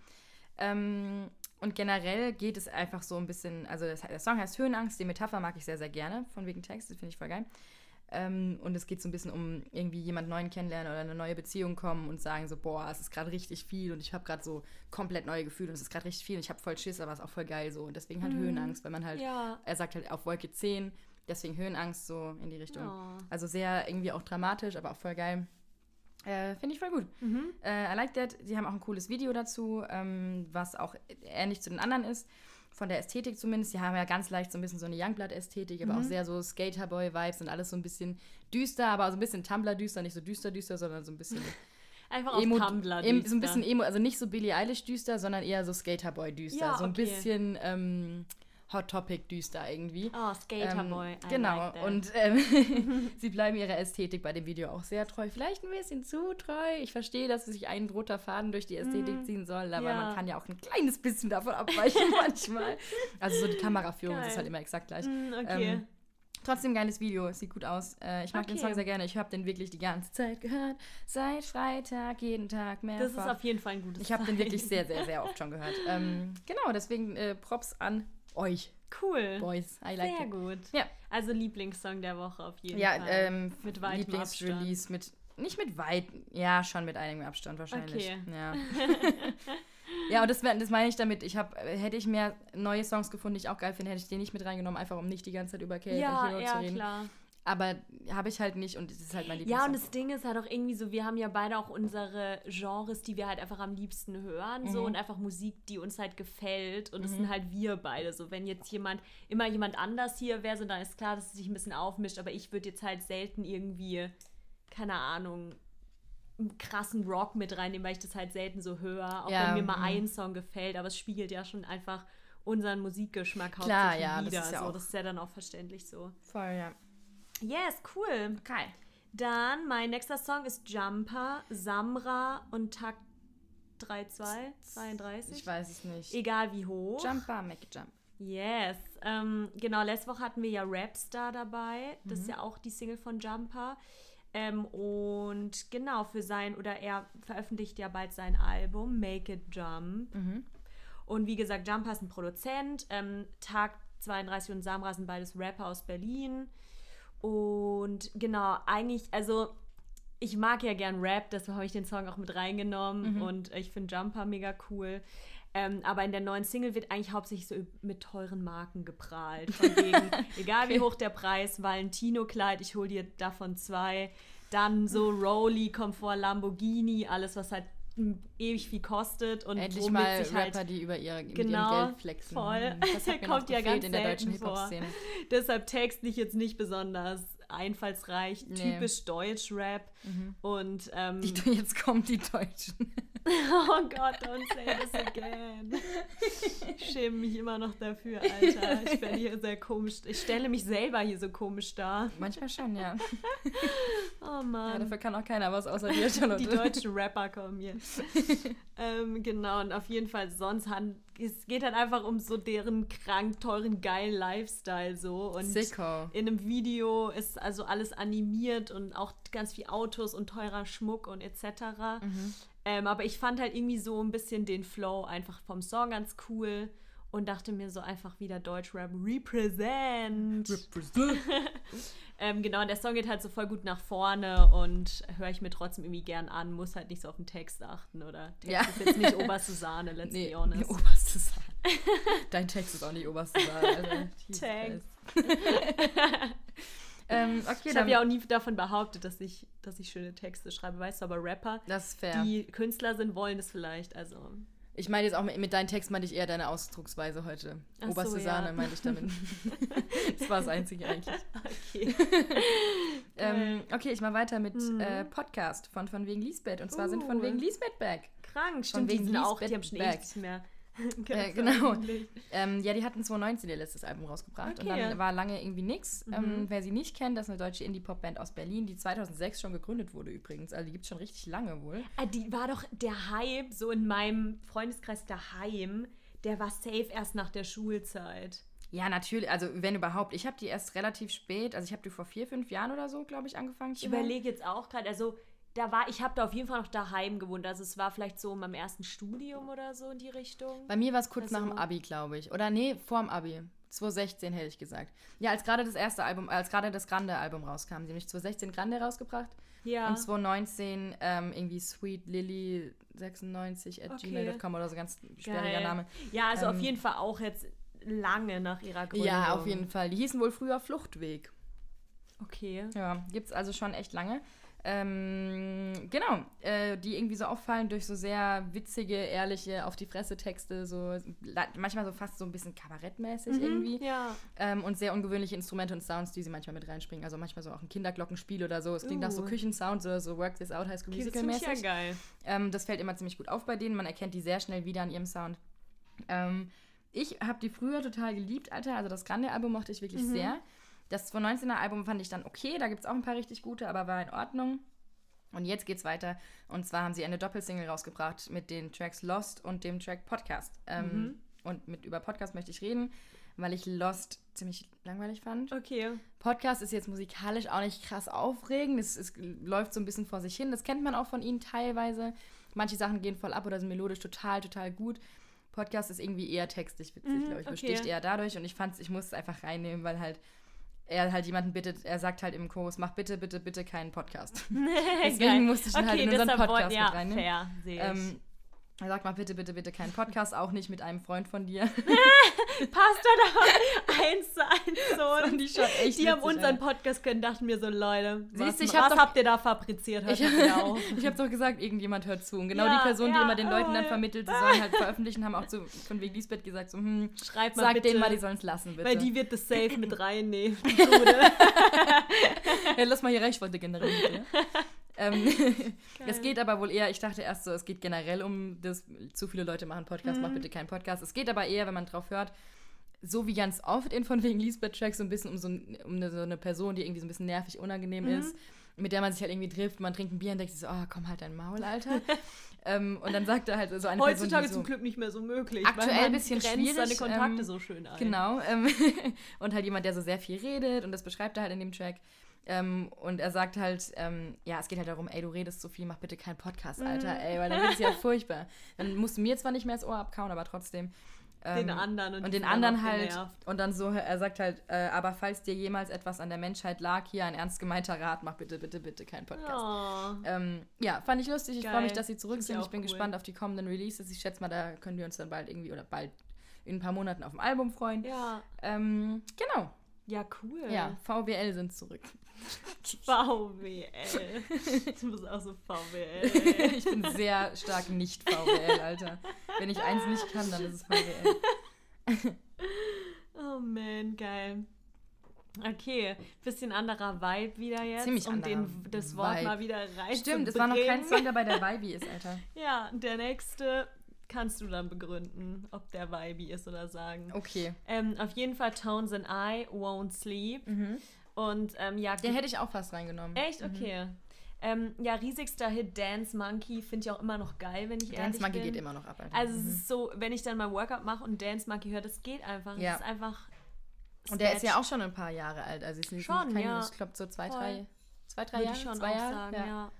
Ähm, und generell geht es einfach so ein bisschen, also das, der Song heißt Höhenangst, die Metapher mag ich sehr, sehr gerne, von wegen Text, das finde ich voll geil. Ähm, und es geht so ein bisschen um irgendwie jemand neuen kennenlernen oder eine neue Beziehung kommen und sagen so, boah, es ist gerade richtig viel und ich habe gerade so komplett neue Gefühle und es ist gerade richtig viel und ich habe voll Schiss, aber es ist auch voll geil so. Und deswegen halt mhm. Höhenangst, weil man halt, ja. er sagt halt auf Wolke 10, deswegen Höhenangst so in die Richtung. Oh. Also sehr irgendwie auch dramatisch, aber auch voll geil. Äh, Finde ich voll gut. Mhm. Äh, I like that. Sie haben auch ein cooles Video dazu, ähm, was auch ähnlich zu den anderen ist von der Ästhetik zumindest. Die haben ja ganz leicht so ein bisschen so eine Youngblood-Ästhetik, aber mhm. auch sehr so Skaterboy-Vibes und alles so ein bisschen düster, aber so ein bisschen Tumblr-düster, nicht so düster-düster, sondern so ein bisschen. Einfach Emo, auf Tumblr düster. So ein bisschen Emo, also nicht so Billie Eilish düster, sondern eher so Skaterboy düster. Ja, so ein okay. bisschen. Ähm, Hot Topic düster irgendwie. Oh, Skaterboy. Ähm, genau. Like und ähm, sie bleiben ihrer Ästhetik bei dem Video auch sehr treu. Vielleicht ein bisschen zu treu. Ich verstehe, dass es sich ein roter Faden durch die Ästhetik mm. ziehen soll, aber ja. man kann ja auch ein kleines bisschen davon abweichen manchmal. Also so die Kameraführung Geil. ist halt immer exakt gleich. Mm, okay. Ähm, Trotzdem geiles Video, sieht gut aus. Äh, ich mag okay. den Song sehr gerne. Ich habe den wirklich die ganze Zeit gehört. Seit Freitag, jeden Tag mehr. Das ist auf jeden Fall ein gutes Ich habe den wirklich sehr, sehr, sehr oft schon gehört. Ähm, genau, deswegen äh, Props an euch. Cool. Boys, I like Sehr it. gut. Ja. Also Lieblingssong der Woche auf jeden ja, Fall. Ja, ähm, mit weitem Lieblingsrelease mit nicht mit weit, ja, schon mit einigem Abstand wahrscheinlich. Okay. Ja. ja, und das, das meine ich damit. Ich habe, hätte ich mehr neue Songs gefunden, die ich auch geil finde, hätte ich den nicht mit reingenommen, einfach um nicht die ganze Zeit über Kate ja, und Hero ja, zu reden. Klar. Aber habe ich halt nicht und es ist halt mein Lieblingssong. Ja, und das Ding ist halt auch irgendwie so, wir haben ja beide auch unsere Genres, die wir halt einfach am liebsten hören, mhm. so und einfach Musik, die uns halt gefällt und mhm. sind halt wir beide. So, wenn jetzt jemand, immer jemand anders hier wäre, so dann ist klar, dass es sich ein bisschen aufmischt, aber ich würde jetzt halt selten irgendwie, keine Ahnung, einen krassen Rock mit reinnehmen, weil ich das halt selten so höre, auch ja, wenn mir mal mhm. ein Song gefällt, aber es spiegelt ja schon einfach unseren Musikgeschmack Klar, hauptsächlich ja, wieder. Das ist ja, so, das ist ja dann auch verständlich so. Voll, ja. Yes, cool. Okay. Dann mein nächster Song ist Jumper, Samra und Takt 3-2, 32. Ich weiß es nicht. Egal wie hoch. Jumper, make jump. Yes. Ähm, genau, letzte Woche hatten wir ja Rapstar dabei. Das mhm. ist ja auch die Single von Jumper. Ähm, und genau, für sein, oder er veröffentlicht ja bald sein Album, Make It Jump. Mhm. Und wie gesagt, Jumper ist ein Produzent. Ähm, Tag 32 und Samra sind beides Rapper aus Berlin. Und genau, eigentlich, also ich mag ja gern Rap, deshalb habe ich den Song auch mit reingenommen mhm. und ich finde Jumper mega cool. Ähm, aber in der neuen Single wird eigentlich hauptsächlich so mit teuren Marken geprahlt. Von wegen, egal okay. wie hoch der Preis, Valentino-Kleid, ich hole dir davon zwei. Dann so Rolly, Komfort, Lamborghini, alles, was halt ewig viel kostet und endlich mal sich halt Rapper, die über ihr, genau, Geld flexen. Voll. Mhm. Das hat kommt ja ganz in der deutschen Hip-Hop-Szene. Deshalb textlich jetzt nicht besonders einfallsreich, nee. typisch Deutsch-Rap mhm. und ähm, die, jetzt kommen die Deutschen. oh Gott, don't say this again. Ich schäme mich immer noch dafür, Alter. Ich werde hier sehr komisch. Ich stelle mich selber hier so komisch dar. Manchmal schon, ja. oh Mann. Ja, dafür kann auch keiner was außer dir, Charlotte. Die deutschen Rapper kommen hier. ähm, genau, und auf jeden Fall sonst es geht halt einfach um so deren krank teuren geilen Lifestyle so und Sicko. in einem Video ist also alles animiert und auch ganz viel Autos und teurer Schmuck und etc. Mhm. Ähm, aber ich fand halt irgendwie so ein bisschen den Flow einfach vom Song ganz cool und dachte mir so einfach wieder Deutschrap represent. Represent. ähm, genau, und der Song geht halt so voll gut nach vorne und höre ich mir trotzdem irgendwie gern an, muss halt nicht so auf den Text achten oder Text ja. ist jetzt nicht oberste Sahne, let's nee, be honest. Oberste Sahne. Dein Text ist auch nicht oberste Sahne. Thanks. Ähm, okay, ich habe ja auch nie davon behauptet, dass ich, dass ich schöne Texte schreibe, weißt du, aber Rapper, die Künstler sind, wollen es vielleicht, also. Ich meine jetzt auch mit, mit deinem Text meinte ich eher deine Ausdrucksweise heute. Ach Oberste so, Sahne ja. meinte ich damit. das war das Einzige eigentlich. Okay. ähm, okay, ich mache weiter mit mhm. äh, Podcast von Von wegen Lisbeth. Und zwar uh. sind Von wegen Lisbeth back. Krank, stimmt, von wegen die sind Lisbeth auch, die haben schon nichts mehr äh, genau. Ähm, ja, die hatten 2019 ihr letztes Album rausgebracht okay. und dann war lange irgendwie nichts. Mhm. Ähm, wer sie nicht kennt, das ist eine deutsche Indie-Pop-Band aus Berlin, die 2006 schon gegründet wurde übrigens. Also die gibt es schon richtig lange wohl. Ah, die war doch der Hype, so in meinem Freundeskreis daheim, der war safe erst nach der Schulzeit. Ja, natürlich. Also, wenn überhaupt. Ich habe die erst relativ spät, also ich habe die vor vier, fünf Jahren oder so, glaube ich, angefangen Ich überlege jetzt auch gerade, also da war, ich habe da auf jeden Fall noch daheim gewohnt. Also es war vielleicht so in meinem ersten Studium oder so in die Richtung. Bei mir war es kurz also, nach dem Abi, glaube ich. Oder nee, vor dem Abi. 2016 hätte ich gesagt. Ja, als gerade das erste Album, als gerade das Grande-Album rauskam. Sie haben nämlich 2016 Grande rausgebracht. Ja. Und 2019 ähm, irgendwie Sweet Lily 96 at okay. gmail.com oder so ganz sperriger Name. Ja, also ähm, auf jeden Fall auch jetzt lange nach ihrer Gründung. Ja, auf jeden Fall. Die hießen wohl früher Fluchtweg. Okay. Ja, gibt es also schon echt lange. Ähm, genau, äh, die irgendwie so auffallen durch so sehr witzige, ehrliche, auf die Fresse Texte, so manchmal so fast so ein bisschen kabarettmäßig mhm, irgendwie. Ja. Ähm, und sehr ungewöhnliche Instrumente und Sounds, die sie manchmal mit reinspringen. Also manchmal so auch ein Kinderglockenspiel oder so. Es klingt uh. nach so Küchensound, so, so Work This Out High School Musical mäßig. Das ja geil. Ähm, das fällt immer ziemlich gut auf bei denen. Man erkennt die sehr schnell wieder an ihrem Sound. Ähm, ich habe die früher total geliebt, Alter. Also das Grande-Album mochte ich wirklich mhm. sehr. Das 2019er Album fand ich dann okay, da gibt es auch ein paar richtig gute, aber war in Ordnung. Und jetzt geht's weiter. Und zwar haben sie eine Doppelsingle rausgebracht mit den Tracks Lost und dem Track Podcast. Ähm, mhm. Und mit über Podcast möchte ich reden, weil ich Lost ziemlich langweilig fand. Okay. Podcast ist jetzt musikalisch auch nicht krass aufregend. Es, es läuft so ein bisschen vor sich hin. Das kennt man auch von ihnen teilweise. Manche Sachen gehen voll ab oder sind melodisch total, total gut. Podcast ist irgendwie eher textlich witzig, mhm, glaube ich. Okay. Besticht eher dadurch. Und ich fand ich muss es einfach reinnehmen, weil halt er halt jemanden bittet, er sagt halt im Chorus, mach bitte, bitte, bitte keinen Podcast. Deswegen musste ich ihn halt okay, halt in unseren Podcast ja, mit reinnehmen. Fair. Ähm, sagt mal bitte, bitte, bitte keinen Podcast, auch nicht mit einem Freund von dir. Passt dann aber eins zu eins so. Und die schon echt Die haben unseren Podcast können, dachten mir so, Leute, was, Siehst, was doch, habt ihr da fabriziert? Hört ich ich habe doch gesagt, irgendjemand hört zu. Und genau ja, die Person, ja, die immer den Leuten dann vermittelt, sie sollen halt veröffentlichen, haben auch zu, von wegen Lisbeth gesagt, so, hm, Schreib mal sag bitte, denen mal, die sollen es lassen, bitte. Weil die wird das safe mit reinnehmen. ja, lass mal hier Reichweite generieren. Ähm, es geht aber wohl eher, ich dachte erst so, es geht generell um das, zu viele Leute machen Podcast, mhm. mach bitte keinen Podcast. Es geht aber eher, wenn man drauf hört, so wie ganz oft in von wegen Lisbeth-Tracks, so ein bisschen um so, um eine, so eine Person, die irgendwie so ein bisschen nervig, unangenehm mhm. ist, mit der man sich halt irgendwie trifft, man trinkt ein Bier und denkt sich so, oh, komm halt dein Maul, Alter. ähm, und dann sagt er halt so eine Heutzutage Person, so, zum Glück nicht mehr so möglich. Aktuell ein bisschen schwierig. seine Kontakte ähm, so schön ein. Genau. Ähm, und halt jemand, der so sehr viel redet und das beschreibt er halt in dem Track. Ähm, und er sagt halt, ähm, ja, es geht halt darum, ey, du redest so viel, mach bitte keinen Podcast, Alter, mhm. ey, weil dann wird es ja furchtbar. Dann musst du mir zwar nicht mehr das Ohr abkauen, aber trotzdem. Ähm, den anderen und, und den anderen halt genervt. und dann so er sagt halt äh, aber falls dir jemals etwas an der Menschheit lag hier ein ernst gemeinter Rat mach bitte bitte bitte keinen Podcast oh. ähm, ja fand ich lustig ich freue mich dass sie zurück sind ich bin cool. gespannt auf die kommenden Releases ich schätze mal da können wir uns dann bald irgendwie oder bald in ein paar Monaten auf dem Album freuen ja ähm, genau ja cool ja VWL sind zurück VWL. Du bist auch so VWL. ich bin sehr stark nicht VWL, Alter. Wenn ich eins nicht kann, dann ist es VWL. oh man, geil. Okay, bisschen anderer Vibe wieder jetzt, Ziemlich um den, das Wort Vibe. mal wieder rein Stimmt, es war noch kein Song dabei, der Vibe ist, Alter. Ja, der nächste kannst du dann begründen, ob der Vibe ist oder sagen. Okay. Ähm, auf jeden Fall Tones and I Won't Sleep. Mhm. Und ähm, ja. Den hätte ich auch fast reingenommen. Echt? Mhm. Okay. Mhm. Ähm, ja, riesigster Hit Dance Monkey finde ich auch immer noch geil, wenn ich Dance ehrlich Monkey bin. geht immer noch ab. Alter. Also mhm. es ist so, wenn ich dann mal Workout mache und Dance Monkey höre, das geht einfach. Ja. Das ist einfach. Und der ist ja auch schon ein paar Jahre alt. Also nicht schon, kein, ja. ich glaube so zwei, drei, zwei, drei Würde Jahre. Ich schon zwei Jahre? Sagen, ja. ja.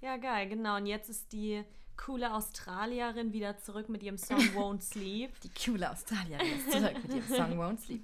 Ja, geil, genau. Und jetzt ist die coole Australierin wieder zurück mit ihrem Song Won't Sleep. Die coole Australierin ist zurück mit ihrem Song Won't Sleep.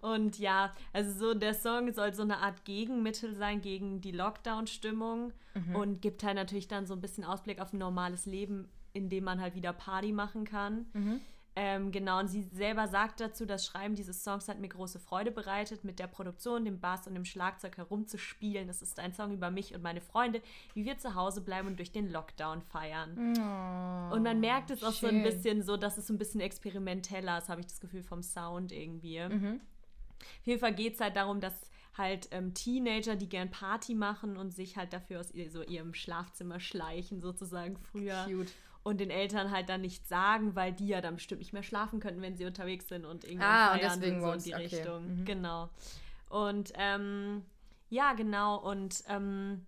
Und ja, also so der Song soll so eine Art Gegenmittel sein gegen die Lockdown-Stimmung mhm. und gibt halt natürlich dann so ein bisschen Ausblick auf ein normales Leben, in dem man halt wieder Party machen kann. Mhm. Ähm, genau, und sie selber sagt dazu, das Schreiben dieses Songs hat mir große Freude bereitet, mit der Produktion, dem Bass und dem Schlagzeug herumzuspielen. Es ist ein Song über mich und meine Freunde, wie wir zu Hause bleiben und durch den Lockdown feiern. Oh, und man merkt es auch schön. so ein bisschen so, dass es so ein bisschen experimenteller ist, habe ich das Gefühl, vom Sound irgendwie. Mhm. Auf jeden Fall geht es halt darum, dass halt ähm, Teenager, die gern Party machen und sich halt dafür aus ihr, so ihrem Schlafzimmer schleichen, sozusagen früher. Cute und den Eltern halt dann nicht sagen, weil die ja dann bestimmt nicht mehr schlafen könnten, wenn sie unterwegs sind und irgendwie ah, feiern und deswegen so in die okay. Richtung. Mhm. Genau. Und ähm, ja, genau. Und ähm,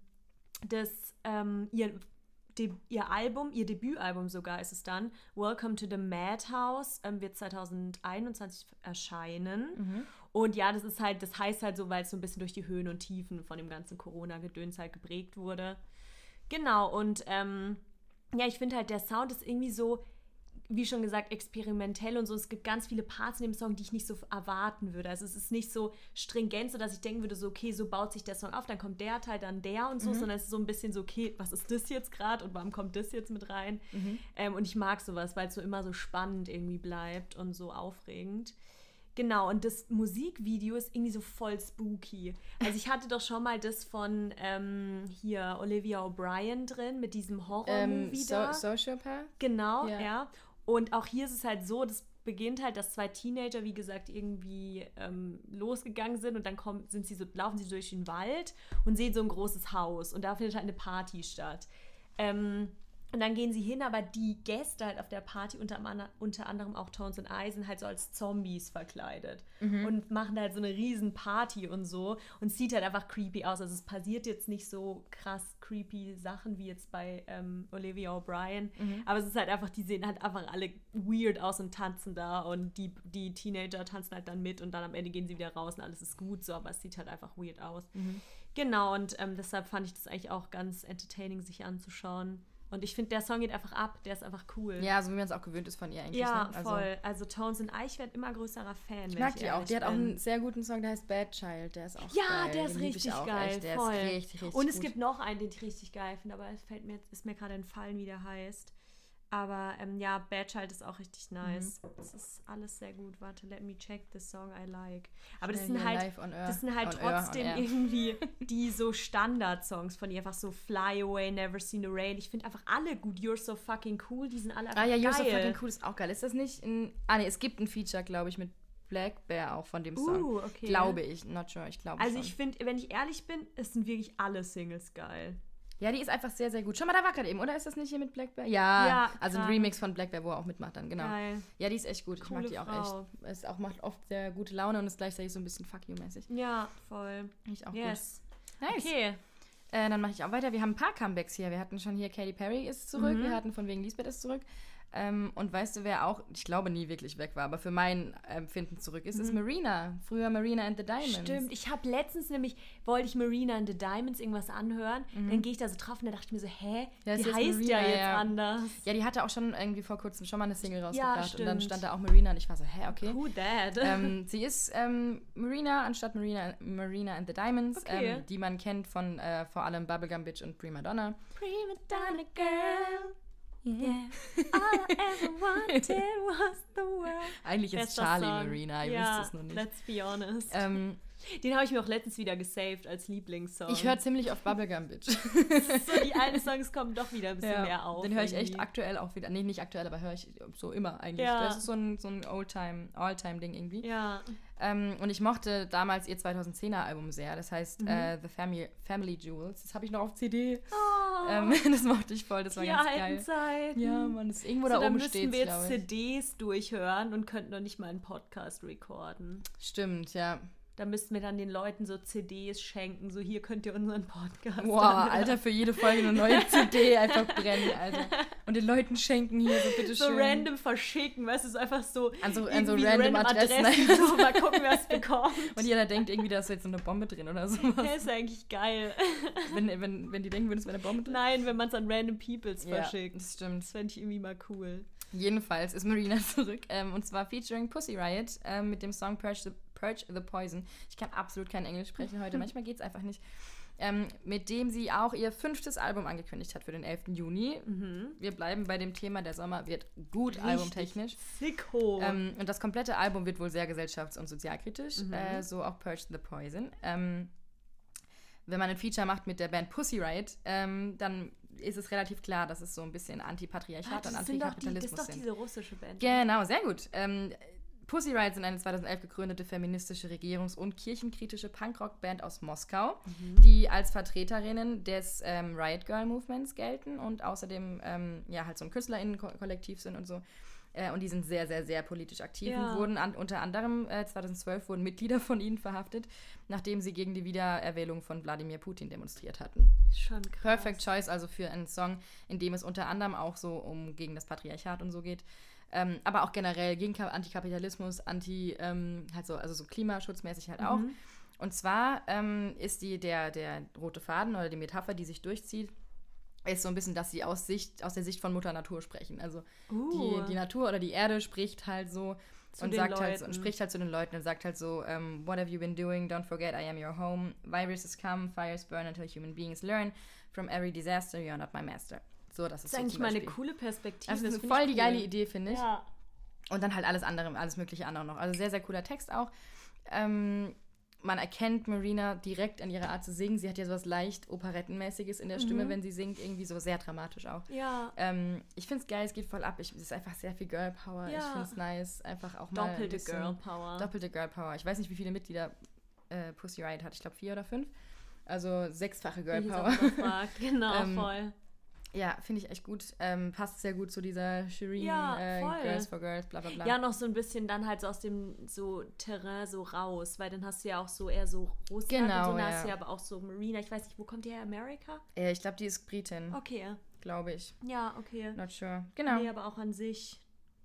das, ähm, ihr, De ihr Album, ihr Debütalbum sogar ist es dann, Welcome to the Madhouse, ähm, wird 2021 erscheinen. Mhm. Und ja, das ist halt, das heißt halt so, weil es so ein bisschen durch die Höhen und Tiefen von dem ganzen Corona-Gedöns halt geprägt wurde. Genau, und ähm, ja, ich finde halt, der Sound ist irgendwie so wie schon gesagt, experimentell und so. Es gibt ganz viele Parts in dem Song, die ich nicht so erwarten würde. Also es ist nicht so stringent, so dass ich denken würde, so, okay, so baut sich der Song auf, dann kommt der Teil, dann der und so, mhm. sondern es ist so ein bisschen so, okay, was ist das jetzt gerade und warum kommt das jetzt mit rein? Mhm. Ähm, und ich mag sowas, weil es so immer so spannend irgendwie bleibt und so aufregend. Genau, und das Musikvideo ist irgendwie so voll spooky. Also ich hatte doch schon mal das von ähm, hier Olivia O'Brien drin mit diesem Horror-Movie ähm, so Sociopath? Genau, ja. ja. Und auch hier ist es halt so, das beginnt halt, dass zwei Teenager, wie gesagt, irgendwie ähm, losgegangen sind und dann kommen, sind sie so, laufen sie durch den Wald und sehen so ein großes Haus und da findet halt eine Party statt. Ähm, und dann gehen sie hin, aber die Gäste halt auf der Party, unter, unter anderem auch Tones und Eisen, halt so als Zombies verkleidet. Mhm. Und machen halt so eine riesen Party und so. Und sieht halt einfach creepy aus. Also es passiert jetzt nicht so krass creepy Sachen wie jetzt bei ähm, Olivia O'Brien. Mhm. Aber es ist halt einfach, die sehen halt einfach alle weird aus und tanzen da. Und die, die Teenager tanzen halt dann mit und dann am Ende gehen sie wieder raus und alles ist gut so. Aber es sieht halt einfach weird aus. Mhm. Genau, und ähm, deshalb fand ich das eigentlich auch ganz entertaining, sich anzuschauen. Und ich finde, der Song geht einfach ab, der ist einfach cool. Ja, so wie man es auch gewöhnt ist von ihr eigentlich. Ja, ne? also, voll. Also Tones and I, ich werde immer größerer Fan. Ich mag ich die auch. Die hat auch einen sehr guten Song, der heißt Bad Child. Der ist auch Ja, geil. der ist Den richtig geil. Echt. Der voll. ist richtig, richtig Und es gut. gibt noch einen, den ich richtig geil finde, aber es fällt mir, ist mir gerade entfallen, wie der heißt. Aber ähm, ja, Bad Child ist auch richtig nice. Mhm. Das ist alles sehr gut. Warte, let me check the song I like. Aber das sind, halt, das sind halt trotzdem irgendwie die so Standard-Songs von ihr. Einfach so Fly Away, Never Seen the Rain. Ich finde einfach alle gut. You're so fucking cool. Die sind alle einfach Ah ja, You're so fucking cool ist auch geil. Ist das nicht ein. Ah nee, es gibt ein Feature, glaube ich, mit Black Bear auch von dem Song. Uh, okay. Glaube ich. Not sure. Ich glaube Also schon. ich finde, wenn ich ehrlich bin, es sind wirklich alle Singles geil. Ja, die ist einfach sehr, sehr gut. Schau mal, da war gerade eben, oder? Ist das nicht hier mit Black Bear? Ja, ja also ein Remix von Black Bear, wo er auch mitmacht dann, genau. Geil. Ja, die ist echt gut. Coole ich mag die auch Frau. echt. Es auch, macht oft sehr gute Laune und ist gleichzeitig so ein bisschen fuck you-mäßig. Ja, voll. Ich auch yes. gut. Nice. Okay. Äh, dann mache ich auch weiter. Wir haben ein paar Comebacks hier. Wir hatten schon hier Katy Perry ist zurück. Mhm. Wir hatten von wegen Lisbeth ist zurück. Ähm, und weißt du, wer auch, ich glaube, nie wirklich weg war, aber für mein Empfinden zurück ist, mhm. ist Marina. Früher Marina and the Diamonds. Stimmt, ich habe letztens nämlich, wollte ich Marina and the Diamonds irgendwas anhören, mhm. dann gehe ich da so drauf und da dachte ich mir so, hä, ja, die heißt Marina, ja jetzt ja. anders. Ja, die hatte auch schon irgendwie vor kurzem schon mal eine Single rausgebracht ja, und dann stand da auch Marina und ich war so, hä, okay. Who that? Ähm, sie ist ähm, Marina anstatt Marina, Marina and the Diamonds, okay. Ähm, die man kennt von äh, vor allem Bubblegum Bitch und Prima Donna. Prima Donna Girl. Yeah. All I ever wanted was the world. Eigentlich ist Charlie Song. Marina, ihr ja, wisst es noch nicht. Let's be honest. Ähm, den habe ich mir auch letztens wieder gesaved als Lieblingssong. Ich höre ziemlich auf Bubblegum Bitch. so, die alten Songs kommen doch wieder ein bisschen ja, mehr auf. Den höre ich echt aktuell auch wieder. Nee, nicht aktuell, aber höre ich so immer eigentlich. Ja. Das ist so ein, so ein Oldtime, All-Time-Ding irgendwie. Ja. Ähm, und ich mochte damals ihr 2010er-Album sehr. Das heißt mhm. äh, The Family, Family Jewels. Das habe ich noch auf CD. Oh. Ähm, das mochte ich voll. Das war die ganz geil. Zeiten. Ja, man, das ist irgendwo so, da oben steht. Dann müssten wir jetzt CDs durchhören und könnten noch nicht mal einen Podcast recorden. Stimmt, ja. Da müssten wir dann den Leuten so CDs schenken. So, hier könnt ihr unseren Podcast. Wow, Alter, für jede Folge eine neue CD einfach brennen, Alter. Und den Leuten schenken hier, so bitteschön. So random verschicken, weißt du, ist einfach so. An so, an so random, random Adressen. Adressen so, mal gucken, wer es bekommt. Und jeder denkt irgendwie, da ist jetzt so eine Bombe drin oder sowas. Ja, ist eigentlich geil. Wenn, wenn, wenn die denken würden, es wäre eine Bombe drin? Nein, wenn man es an random Peoples ja, verschickt. Das stimmt. Das fände ich irgendwie mal cool. Jedenfalls ist Marina zurück. Ähm, und zwar featuring Pussy Riot ähm, mit dem Song the Purge the Poison. Ich kann absolut kein Englisch sprechen heute, manchmal geht es einfach nicht. Ähm, mit dem sie auch ihr fünftes Album angekündigt hat für den 11. Juni. Mhm. Wir bleiben bei dem Thema, der Sommer wird gut Richtig albumtechnisch. Sicko. Ähm, und das komplette Album wird wohl sehr gesellschafts- und sozialkritisch, mhm. äh, so auch Purge the Poison. Ähm, wenn man ein Feature macht mit der Band Pussy Riot, ähm, dann ist es relativ klar, dass es so ein bisschen Antipatriarchat ah, und Antikapitalismus sind. Das ist doch diese russische Band. Genau, sehr gut. Pussy Riot sind eine 2011 gegründete feministische Regierungs- und kirchenkritische Punkrock-Band aus Moskau, mhm. die als Vertreterinnen des ähm, Riot Girl Movements gelten und außerdem ähm, ja halt so ein KünstlerInnen-Kollektiv sind und so. Äh, und die sind sehr, sehr, sehr politisch aktiv ja. und wurden an, unter anderem äh, 2012 wurden Mitglieder von ihnen verhaftet, nachdem sie gegen die Wiedererwählung von Wladimir Putin demonstriert hatten. Schon krass. Perfect Choice also für einen Song, in dem es unter anderem auch so um gegen das Patriarchat und so geht. Ähm, aber auch generell gegen Antikapitalismus, anti, ähm, halt so, also so klimaschutzmäßig halt mhm. auch. Und zwar ähm, ist die, der, der rote Faden oder die Metapher, die sich durchzieht, ist so ein bisschen, dass sie aus, Sicht, aus der Sicht von Mutter Natur sprechen. Also uh. die, die Natur oder die Erde spricht halt so zu und sagt Leuten. halt so, und spricht halt zu den Leuten und sagt halt so, um, ähm, what have you been doing? Don't forget I am your home. Viruses come, fires burn until human beings learn. From every disaster, you're not my master. So, das ist, das ist so eigentlich mal eine coole Perspektive. Also das ist voll die cool. geile Idee, finde ich. Ja. Und dann halt alles andere, alles mögliche andere noch. Also sehr, sehr cooler Text auch. Ähm, man erkennt Marina direkt an ihrer Art zu singen. Sie hat ja sowas leicht Operettenmäßiges in der Stimme, mhm. wenn sie singt, irgendwie so sehr dramatisch auch. Ja. Ähm, ich finde es geil, es geht voll ab. Ich, es ist einfach sehr viel Girl Power. Ja. Ich finde es nice, einfach auch mal. Doppelte Girl Power. Doppelte Girl Power. Ich weiß nicht, wie viele Mitglieder äh, Pussy Riot hat. Ich glaube vier oder fünf. Also sechsfache Girl Power. genau, ähm, voll. Ja, finde ich echt gut. Ähm, passt sehr gut zu dieser Shireen ja, äh, Girls for Girls, bla bla bla. Ja, noch so ein bisschen dann halt so aus dem so Terrain so raus, weil dann hast du ja auch so eher so Russland genau, und so, dann ja. hast du ja aber auch so Marina, ich weiß nicht, wo kommt die her, Amerika? Äh, ich glaube, die ist Britin. Okay. Glaube ich. Ja, okay. Not sure. Genau. Nee, aber auch an sich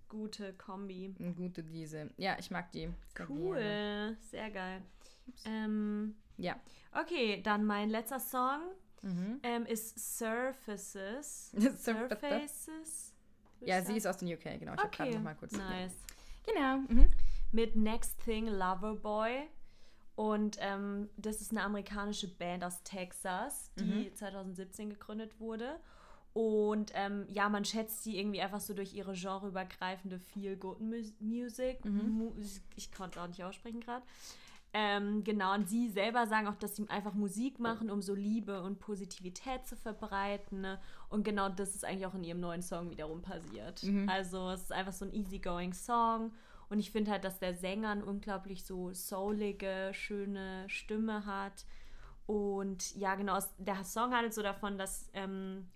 gute Kombi. Eine gute diese. Ja, ich mag die. Cool, sehr geil. Ähm, ja. Okay, dann mein letzter Song mhm. ähm, ist Surfaces. Surfaces? Ja, sie ist aus den UK, genau. Ich okay. habe gerade noch mal kurz. Nice. Genau. Mhm. Mit Next Thing Loverboy. Und ähm, das ist eine amerikanische Band aus Texas, die mhm. 2017 gegründet wurde. Und ähm, ja, man schätzt sie irgendwie einfach so durch ihre genreübergreifende Feel-Good-Music. Mhm. Ich konnte auch nicht aussprechen gerade. Ähm, genau, und sie selber sagen auch, dass sie einfach Musik machen, um so Liebe und Positivität zu verbreiten. Ne? Und genau das ist eigentlich auch in ihrem neuen Song wiederum passiert. Mhm. Also es ist einfach so ein easygoing Song. Und ich finde halt, dass der Sänger eine unglaublich so soulige, schöne Stimme hat. Und ja, genau, der Song handelt so davon, dass, ähm,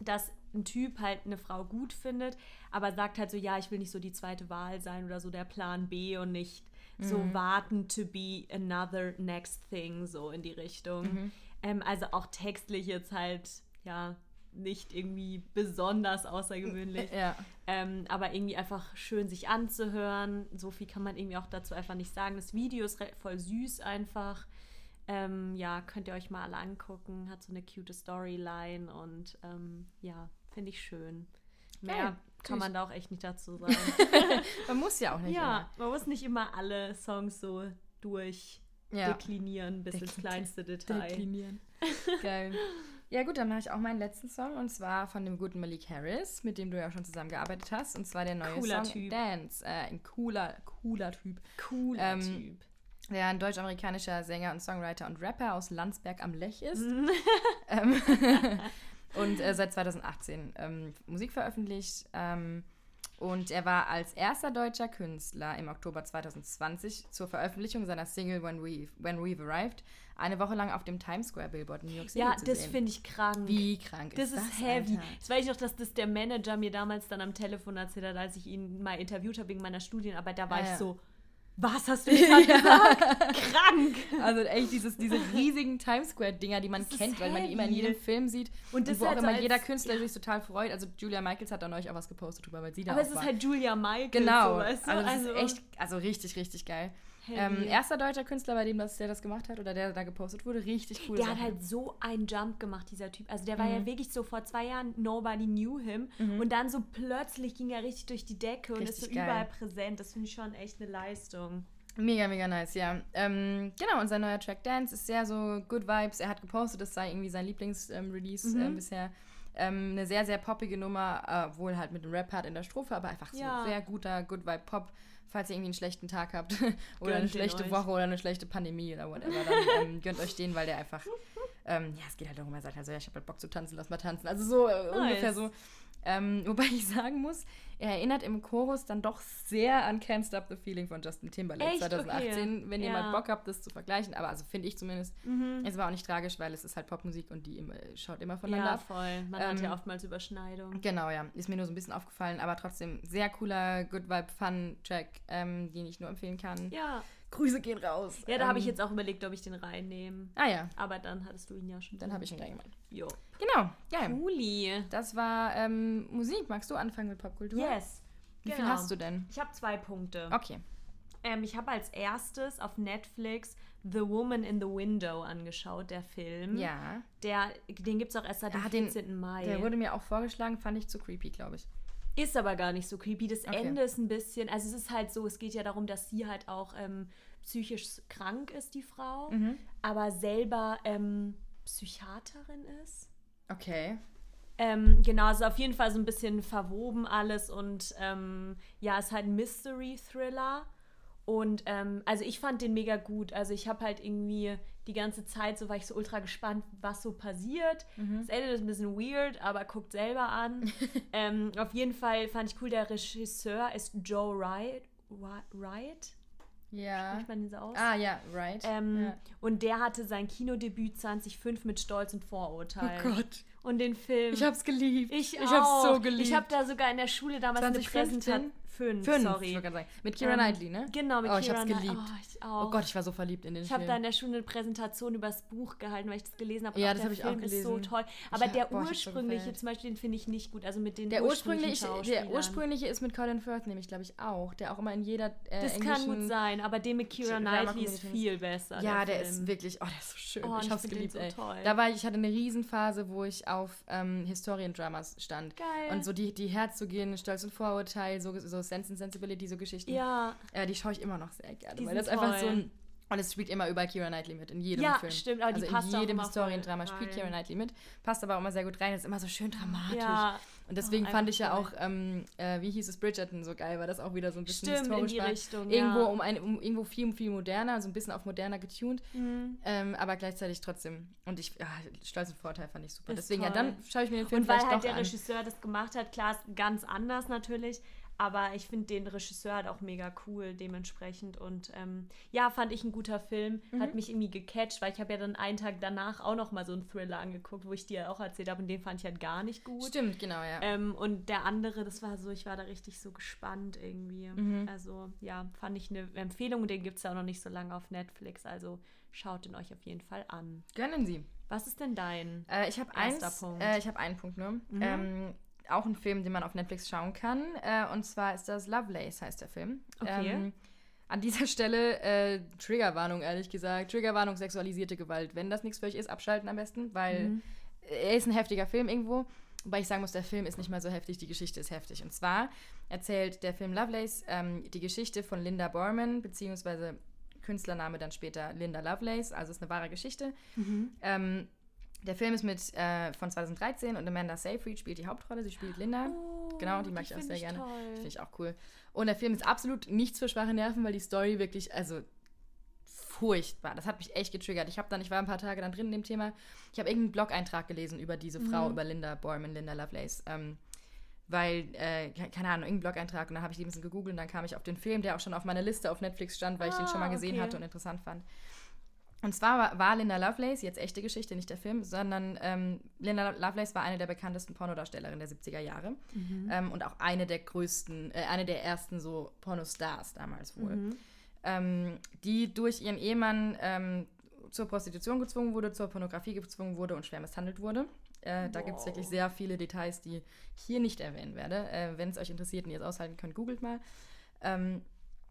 dass ein Typ halt eine Frau gut findet, aber sagt halt so, ja, ich will nicht so die zweite Wahl sein oder so der Plan B und nicht so mhm. warten to be another next thing, so in die Richtung. Mhm. Ähm, also auch textlich jetzt halt, ja, nicht irgendwie besonders außergewöhnlich. Ja. Ähm, aber irgendwie einfach schön sich anzuhören. So viel kann man irgendwie auch dazu einfach nicht sagen. Das Video ist voll süß einfach. Ähm, ja, könnt ihr euch mal alle angucken. Hat so eine cute Storyline und ähm, ja, finde ich schön. Mehr kann man da auch echt nicht dazu sagen. man muss ja auch nicht. Ja, immer. man muss nicht immer alle Songs so durch ja. deklinieren bis Dekl ins kleinste Detail. Deklinieren. Geil. Ja gut, dann mache ich auch meinen letzten Song und zwar von dem guten Malik Harris, mit dem du ja auch schon zusammengearbeitet hast und zwar der neue cooler Song typ. Dance. Äh, ein cooler, cooler Typ. Cooler ähm, Typ. Der ein deutsch-amerikanischer Sänger und Songwriter und Rapper aus Landsberg am Lech ist. ähm, und äh, seit 2018 ähm, Musik veröffentlicht. Ähm, und er war als erster deutscher Künstler im Oktober 2020 zur Veröffentlichung seiner Single When, We, When We've Arrived eine Woche lang auf dem Times Square Billboard in New York City Ja, das finde ich krank. Wie krank das ist das? Das ist heavy. Alter? Das weiß ich noch, dass das der Manager mir damals dann am Telefon erzählt hat, als ich ihn mal interviewt habe wegen meiner Studienarbeit. Da war ja, ich so, was hast du gerade gesagt? Krank! Also echt dieses, diese riesigen Times Square-Dinger, die man das kennt, weil man die immer in jedem Film sieht. Und, das und wo auch immer als, jeder Künstler ja. sich total freut. Also Julia Michaels hat da neulich auch was gepostet drüber, weil sie da Aber es ist war. halt Julia Michaels. Genau. So, weißt du? Also, also, ist echt, also richtig, richtig geil. Ähm, erster deutscher Künstler, bei dem das, der das gemacht hat oder der da gepostet wurde. Richtig cool. Der Sache. hat halt so einen Jump gemacht, dieser Typ. Also der mhm. war ja mhm. wirklich so vor zwei Jahren, nobody knew him. Mhm. Und dann so plötzlich ging er richtig durch die Decke richtig und ist so geil. überall präsent. Das finde ich schon echt eine Leistung. Mega, mega nice, ja. Ähm, genau, und sein neuer Track Dance ist sehr so Good Vibes. Er hat gepostet, das sei irgendwie sein Lieblingsrelease ähm, mhm. äh, bisher. Ähm, eine sehr, sehr poppige Nummer, äh, wohl halt mit dem Rap-Part in der Strophe, aber einfach so ja. sehr guter Good Vibe Pop falls ihr irgendwie einen schlechten Tag habt oder gönnt eine schlechte. Woche oder eine schlechte Pandemie oder whatever, dann ähm, gönnt euch den, weil der einfach, ähm, ja, es geht halt darum, er sagt halt so, ja, ich habe halt Bock zu tanzen, lass mal tanzen. Also so äh, nice. ungefähr so. Ähm, wobei ich sagen muss, er erinnert im Chorus dann doch sehr an Can't Stop the Feeling von Justin Timberlake Echt? 2018, okay. wenn ja. ihr mal Bock habt, das zu vergleichen. Aber also finde ich zumindest, mhm. es war auch nicht tragisch, weil es ist halt Popmusik und die immer, schaut immer voneinander Ja, voll. Man ähm, hat ja oftmals Überschneidung. Genau, ja. Ist mir nur so ein bisschen aufgefallen, aber trotzdem sehr cooler Good Vibe Fun Track, ähm, den ich nur empfehlen kann. Ja. Grüße gehen raus. Ja, da ähm, habe ich jetzt auch überlegt, ob ich den reinnehme. Ah ja. Aber dann hattest du ihn ja schon. Dann habe ich ihn reingemacht. Jo. Genau, ja. Cooli. Das war ähm, Musik. Magst du anfangen mit Popkultur? Yes. Wie genau. viel hast du denn? Ich habe zwei Punkte. Okay. Ähm, ich habe als erstes auf Netflix The Woman in the Window angeschaut, der Film. Ja. Der, den gibt es auch erst seit dem ah, 14. Mai. Der wurde mir auch vorgeschlagen, fand ich zu creepy, glaube ich. Ist aber gar nicht so creepy. Das okay. Ende ist ein bisschen, also es ist halt so, es geht ja darum, dass sie halt auch ähm, psychisch krank ist, die Frau, mhm. aber selber ähm, Psychiaterin ist. Okay. Ähm, genau, also auf jeden Fall so ein bisschen verwoben alles und ähm, ja, es ist halt ein Mystery-Thriller. Und ähm, also ich fand den mega gut. Also ich habe halt irgendwie die ganze Zeit, so war ich so ultra gespannt, was so passiert. Mhm. Das Ende ist ein bisschen weird, aber guckt selber an. ähm, auf jeden Fall fand ich cool, der Regisseur ist Joe Wright. Wright? Ja. Spricht man den so aus? Ah, ja, right. Ähm, ja. Und der hatte sein Kinodebüt 2005 mit Stolz und Vorurteil. Oh Gott. Und den Film. Ich hab's geliebt. Ich, ich hab's so geliebt. Ich hab da sogar in der Schule damals 2015? eine Präsentation. Fünf, Fünf sorry. Ich sagen. Mit Kira ähm, Knightley, ne? Genau, mit oh, Kira ich hab's geliebt. Oh, ich auch. oh Gott, ich war so verliebt in den ich Film. Ich habe da in der Schule eine Präsentation über das Buch gehalten, weil ich das gelesen habe. Ja, das habe ich auch gelesen. ist so toll. Aber ich, der boah, ursprüngliche zum Beispiel, den finde ich nicht gut. Also mit den der ursprüngliche, Der ursprüngliche ist mit Colin Firth nämlich, glaube ich, auch. Der auch immer in jeder äh, Das kann gut sein, aber den mit Kira Knightley ist viel besser. Ja, der, der ist wirklich, oh, der ist so schön. Oh, ich habe es geliebt, so ey. Toll. Da war ich, ich hatte eine Riesenphase, wo ich auf ähm, Historiendramas stand. Geil. Und so die, die Herzogin, Stolz und Vorurteil, so, so Sense and Sensibility, so Geschichten. Ja. Äh, die schaue ich immer noch sehr gerne, die weil das toll. einfach so ein und es spielt immer überall Kira Knightley mit, in jedem ja, Film. Ja, stimmt, aber also die passt in jedem Historiendrama spielt Kira Knightley mit. Passt aber auch immer sehr gut rein, ist immer so schön dramatisch. Ja. Und deswegen oh, fand ich ja auch, ähm, äh, wie hieß es, Bridgerton so geil, weil das auch wieder so ein bisschen stimmt, historisch in die war. Richtung, irgendwo ja. um, ein, um irgendwo viel, viel moderner, so ein bisschen auf moderner getuned, mhm. ähm, aber gleichzeitig trotzdem. Und ich, ja, Stolz und Vorteil fand ich super. Ist deswegen, toll. ja, dann schaue ich mir den Film Und weil halt der an. Regisseur das gemacht hat, klar, ist ganz anders natürlich, aber ich finde den Regisseur halt auch mega cool dementsprechend. Und ähm, ja, fand ich ein guter Film. Mhm. Hat mich irgendwie gecatcht, weil ich habe ja dann einen Tag danach auch noch mal so einen Thriller angeguckt, wo ich dir auch erzählt habe. Und den fand ich halt gar nicht gut. Stimmt, genau, ja. Ähm, und der andere, das war so, ich war da richtig so gespannt irgendwie. Mhm. Also ja, fand ich eine Empfehlung. Den gibt es ja auch noch nicht so lange auf Netflix. Also schaut ihn euch auf jeden Fall an. Gönnen Sie. Was ist denn dein äh, ich habe eins, Punkt? Äh, ich habe einen Punkt nur. Mhm. Ähm, auch ein Film, den man auf Netflix schauen kann. Äh, und zwar ist das Lovelace, heißt der Film. Okay. Ähm, an dieser Stelle äh, Triggerwarnung, ehrlich gesagt. Triggerwarnung, sexualisierte Gewalt. Wenn das nichts für euch ist, abschalten am besten, weil mhm. er ist ein heftiger Film irgendwo. Wobei ich sagen muss, der Film ist nicht mal so heftig, die Geschichte ist heftig. Und zwar erzählt der Film Lovelace ähm, die Geschichte von Linda Borman, beziehungsweise Künstlername dann später Linda Lovelace, also ist eine wahre Geschichte. Mhm. Ähm, der Film ist mit äh, von 2013 und Amanda Seyfried spielt die Hauptrolle. Sie spielt Linda. Oh, genau, die mag ich auch sehr gerne. Toll. Finde ich auch cool. Und der Film ist absolut nichts für schwache Nerven, weil die Story wirklich, also furchtbar. Das hat mich echt getriggert. Ich habe dann, ich war ein paar Tage dann drin in dem Thema. Ich habe irgendeinen Blog-Eintrag gelesen über diese Frau, mhm. über Linda Borman, Linda Lovelace. Ähm, weil, äh, keine Ahnung, irgendeinen Blog-Eintrag und dann habe ich die ein bisschen gegoogelt und dann kam ich auf den Film, der auch schon auf meiner Liste auf Netflix stand, weil ah, ich den schon mal gesehen okay. hatte und interessant fand. Und zwar war, war, Linda Lovelace, jetzt echte Geschichte, nicht der Film, sondern ähm, Linda Lovelace war eine der bekanntesten Pornodarstellerinnen der 70er Jahre mhm. ähm, und auch eine der größten, äh, eine der ersten so Pornostars damals wohl, mhm. ähm, die durch ihren Ehemann ähm, zur Prostitution gezwungen wurde, zur Pornografie gezwungen wurde und schwer misshandelt wurde. Äh, da gibt es wirklich sehr viele Details, die ich hier nicht erwähnen werde. Äh, Wenn es euch interessiert und ihr es aushalten könnt, googelt mal. Ähm,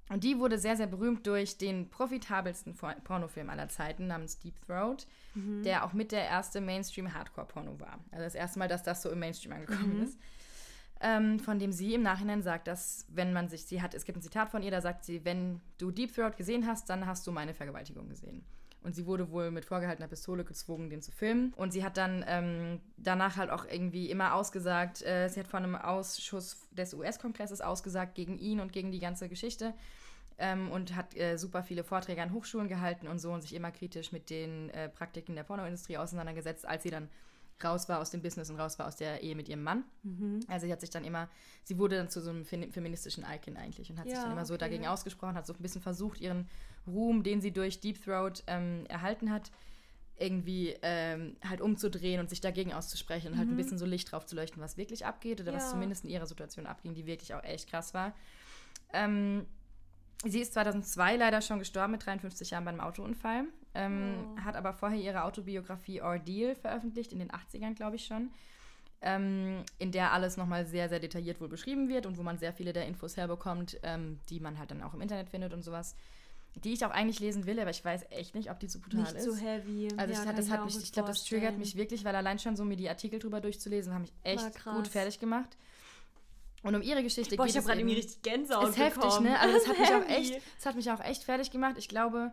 und die wurde sehr, sehr berühmt durch den profitabelsten Pornofilm aller Zeiten namens Deep Throat, mhm. der auch mit der erste Mainstream-Hardcore-Porno war. Also das erste Mal, dass das so im Mainstream angekommen mhm. ist. Ähm, von dem sie im Nachhinein sagt, dass wenn man sich, sie hat, es gibt ein Zitat von ihr, da sagt sie, wenn du Deep Throat gesehen hast, dann hast du meine Vergewaltigung gesehen. Und sie wurde wohl mit vorgehaltener Pistole gezwungen, den zu filmen. Und sie hat dann ähm, danach halt auch irgendwie immer ausgesagt, äh, sie hat vor einem Ausschuss des US-Kongresses ausgesagt gegen ihn und gegen die ganze Geschichte. Ähm, und hat äh, super viele Vorträge an Hochschulen gehalten und so und sich immer kritisch mit den äh, Praktiken der Pornoindustrie auseinandergesetzt, als sie dann raus war aus dem Business und raus war aus der Ehe mit ihrem Mann. Mhm. Also sie hat sich dann immer, sie wurde dann zu so einem feministischen Icon eigentlich und hat ja, sich dann immer so okay. dagegen ausgesprochen, hat so ein bisschen versucht, ihren Ruhm, den sie durch Deep Throat ähm, erhalten hat, irgendwie ähm, halt umzudrehen und sich dagegen auszusprechen und mhm. halt ein mhm. bisschen so Licht drauf zu leuchten, was wirklich abgeht oder ja. was zumindest in ihrer Situation abging, die wirklich auch echt krass war. Ähm, sie ist 2002 leider schon gestorben mit 53 Jahren bei einem Autounfall, ähm, oh. hat aber vorher ihre Autobiografie Ordeal veröffentlicht, in den 80ern glaube ich schon. ähm, in der alles nochmal sehr, sehr detailliert wohl beschrieben wird und wo man sehr viele der Infos herbekommt, ähm, die man halt dann auch im Internet findet und sowas. Die ich auch eigentlich lesen will, aber ich weiß echt nicht, ob die zu brutal nicht ist. Nicht zu heavy. Also ja, ich, das hat mich, ich glaube, das triggert mich wirklich, weil allein schon so mir die Artikel drüber durchzulesen, haben mich echt gut fertig gemacht. Und um ihre Geschichte Boah, geht ich habe gerade irgendwie richtig Gänsehaut ist heftig, ne? Also das hat mich auch echt, das hat mich auch echt fertig gemacht. Ich glaube,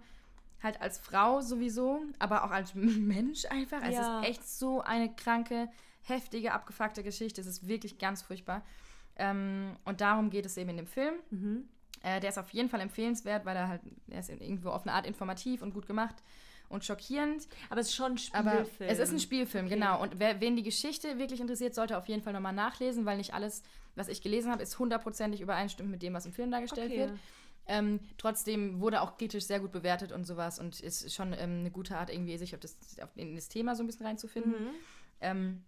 halt als Frau sowieso, aber auch als Mensch einfach. Ja. Es ist echt so eine kranke, heftige, abgefuckte Geschichte. Es ist wirklich ganz furchtbar. Ähm, und darum geht es eben in dem Film. Mhm. Äh, der ist auf jeden Fall empfehlenswert, weil er halt, er ist irgendwo auf eine Art informativ und gut gemacht und schockierend. Aber es ist schon ein Spielfilm. Aber es ist ein Spielfilm, okay. genau. Und wer, wen die Geschichte wirklich interessiert, sollte auf jeden Fall nochmal nachlesen, weil nicht alles, was ich gelesen habe, ist hundertprozentig übereinstimmt mit dem, was im Film dargestellt okay. wird. Ähm, trotzdem wurde auch kritisch sehr gut bewertet und sowas und ist schon ähm, eine gute Art, irgendwie sich auf das, auf, in das Thema so ein bisschen reinzufinden. Mhm. Ähm,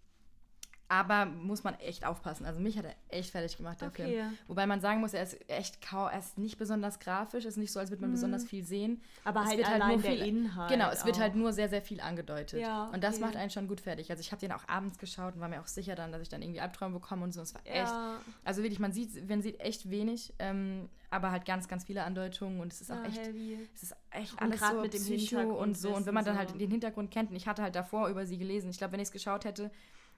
aber muss man echt aufpassen. Also mich hat er echt fertig gemacht, der okay. Film. Wobei man sagen muss, er ist echt kaum, er ist nicht besonders grafisch, es ist nicht so, als würde man mhm. besonders viel sehen. Aber es halt wird halt nur viel, Inhalt. Genau, es auch. wird halt nur sehr, sehr viel angedeutet. Ja, okay. Und das macht einen schon gut fertig. Also ich habe den auch abends geschaut und war mir auch sicher dann, dass ich dann irgendwie Albträume bekomme und so. Es war ja. echt. Also wirklich, man sieht, man sieht echt wenig, ähm, aber halt ganz, ganz viele Andeutungen und es ist auch ja, echt. Heavy. Es ist echt alles so mit dem Psycho und so. Und wenn man dann halt den Hintergrund kennt, und ich hatte halt davor über sie gelesen, ich glaube, wenn ich es geschaut hätte,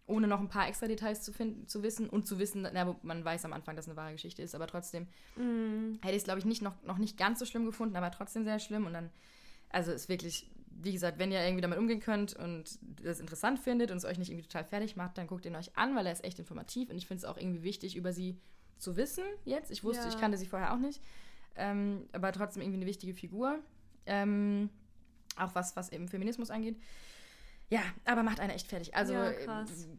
ohne noch ein paar extra Details zu, finden, zu wissen und zu wissen, na, man weiß am Anfang, dass es eine wahre Geschichte ist, aber trotzdem mm. hätte ich es, glaube ich, nicht, noch, noch nicht ganz so schlimm gefunden, aber trotzdem sehr schlimm. Und dann, also ist wirklich, wie gesagt, wenn ihr irgendwie damit umgehen könnt und das interessant findet und es euch nicht irgendwie total fertig macht, dann guckt ihn euch an, weil er ist echt informativ und ich finde es auch irgendwie wichtig, über sie zu wissen jetzt. Ich wusste, ja. ich kannte sie vorher auch nicht, ähm, aber trotzdem irgendwie eine wichtige Figur. Ähm, auch was, was eben Feminismus angeht. Ja, aber macht einen echt fertig. Also ja,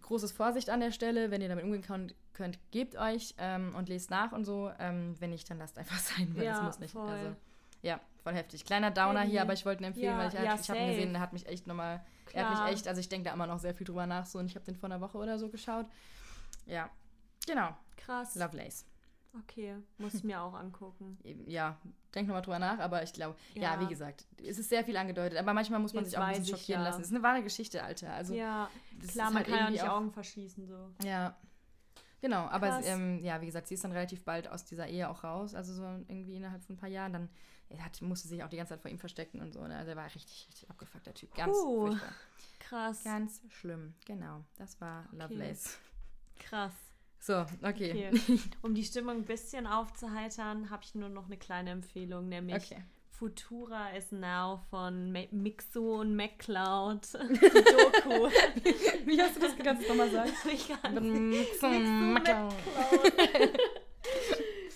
großes Vorsicht an der Stelle. Wenn ihr damit umgehen könnt, gebt euch ähm, und lest nach und so. Ähm, wenn nicht, dann lasst einfach sein, weil ja, das muss nicht. Voll. Also, ja, voll heftig. Kleiner Downer hey. hier, aber ich wollte ihn empfehlen, ja, weil ich, ja, ich habe ihn gesehen, der hat mich echt nochmal, er hat mich echt, also ich denke da immer noch sehr viel drüber nach so und ich habe den vor einer Woche oder so geschaut. Ja, genau. Krass. Lovelace. Okay, muss ich mir auch angucken. Ja, denk nochmal drüber nach, aber ich glaube, ja. ja. wie gesagt, es ist sehr viel angedeutet, aber manchmal muss man Jetzt sich auch ein bisschen schockieren ja. lassen. Es ist eine wahre Geschichte, Alter. Also, ja, klar, man halt kann ja nicht auch, Augen verschließen, so. Ja. Genau, aber ähm, ja, wie gesagt, sie ist dann relativ bald aus dieser Ehe auch raus, also so irgendwie innerhalb von ein paar Jahren. Dann hat, musste sich auch die ganze Zeit vor ihm verstecken und so. Ne? Also er war richtig, richtig abgefuckter Typ. Ganz uh, furchtbar. Krass. Ganz schlimm, genau. Das war okay. Lovelace. Krass. So, okay. okay. Um die Stimmung ein bisschen aufzuheitern, habe ich nur noch eine kleine Empfehlung, nämlich okay. Futura is Now von Mixo und MacLeod. Doku. Wie hast du das? Es nochmal sagen? Ich kann Mixo und MacLeod.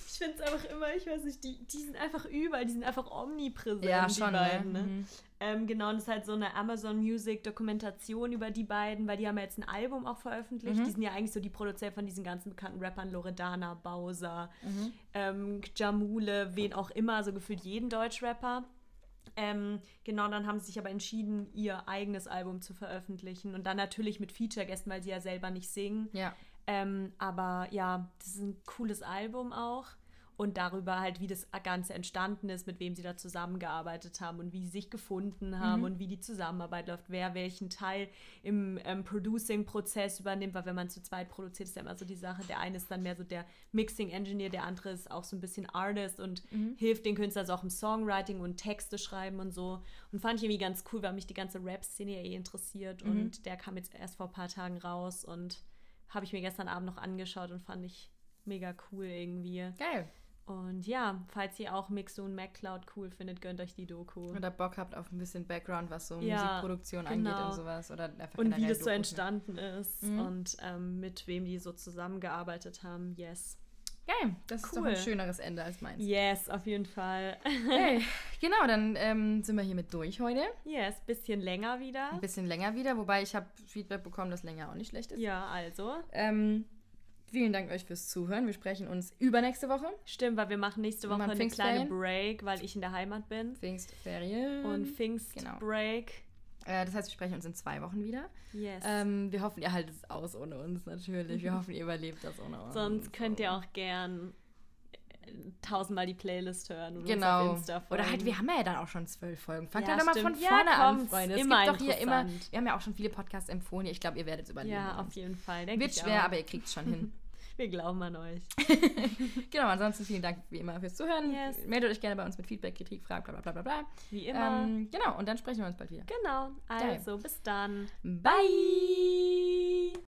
ich finde es einfach immer, ich weiß nicht, die, die sind einfach überall, die sind einfach omnipräsent, ja, schon, die ne? beiden. Ne? Mhm. Ähm, genau, und das ist halt so eine Amazon Music Dokumentation über die beiden, weil die haben ja jetzt ein Album auch veröffentlicht. Mhm. Die sind ja eigentlich so die Produzenten von diesen ganzen bekannten Rappern, Loredana, Bowser, mhm. ähm, Jamule, wen auch immer, so gefühlt jeden Deutschrapper. Ähm, genau, dann haben sie sich aber entschieden, ihr eigenes Album zu veröffentlichen und dann natürlich mit Feature-Gästen, weil sie ja selber nicht singen. Ja. Ähm, aber ja, das ist ein cooles Album auch und darüber halt, wie das Ganze entstanden ist, mit wem sie da zusammengearbeitet haben und wie sie sich gefunden haben mhm. und wie die Zusammenarbeit läuft, wer welchen Teil im ähm, Producing-Prozess übernimmt, weil wenn man zu zweit produziert, ist ja immer so die Sache, der eine ist dann mehr so der Mixing-Engineer, der andere ist auch so ein bisschen Artist und mhm. hilft den Künstlern also auch im Songwriting und Texte schreiben und so und fand ich irgendwie ganz cool, weil mich die ganze Rap-Szene ja eh interessiert mhm. und der kam jetzt erst vor ein paar Tagen raus und habe ich mir gestern Abend noch angeschaut und fand ich mega cool irgendwie. Geil. Und ja, falls ihr auch Mixo und MacLeod cool findet, gönnt euch die Doku. Oder Bock habt auf ein bisschen Background, was so ja, Musikproduktion genau. angeht und sowas. Oder einfach und wie das Doku so entstanden ist mhm. und ähm, mit wem die so zusammengearbeitet haben. Yes. Geil, das cool. ist doch ein schöneres Ende als meins. Yes, auf jeden Fall. hey, genau, dann ähm, sind wir hiermit durch heute. Yes, bisschen länger wieder. Ein bisschen länger wieder, wobei ich habe Feedback bekommen, dass länger auch nicht schlecht ist. Ja, also. Ähm, Vielen Dank euch fürs Zuhören. Wir sprechen uns übernächste Woche. Stimmt, weil wir machen nächste Woche eine kleine Break, weil ich in der Heimat bin. Pfingstferien. Und Pfingstbreak. Genau. Äh, das heißt, wir sprechen uns in zwei Wochen wieder. Yes. Ähm, wir hoffen, ihr haltet es aus ohne uns natürlich. Wir hoffen, ihr überlebt das ohne uns. Sonst könnt ihr auch gern tausendmal die Playlist hören und genau. auf Oder halt, wir haben ja dann auch schon zwölf Folgen. Fangt ja, dann mal von vorne ja, an, Freunde. Es immer gibt doch hier immer, wir haben ja auch schon viele Podcasts empfohlen. Ich glaube, ihr werdet es überleben. Ja, auf jeden Fall. Wird schwer, auch. aber ihr kriegt es schon hin. Wir glauben an euch. genau, ansonsten vielen Dank wie immer fürs Zuhören. Yes. Meldet euch gerne bei uns mit Feedback, Kritik, Fragen, bla bla bla bla. Wie immer. Ähm, genau, und dann sprechen wir uns bald wieder. Genau, also Geil. bis dann. Bye.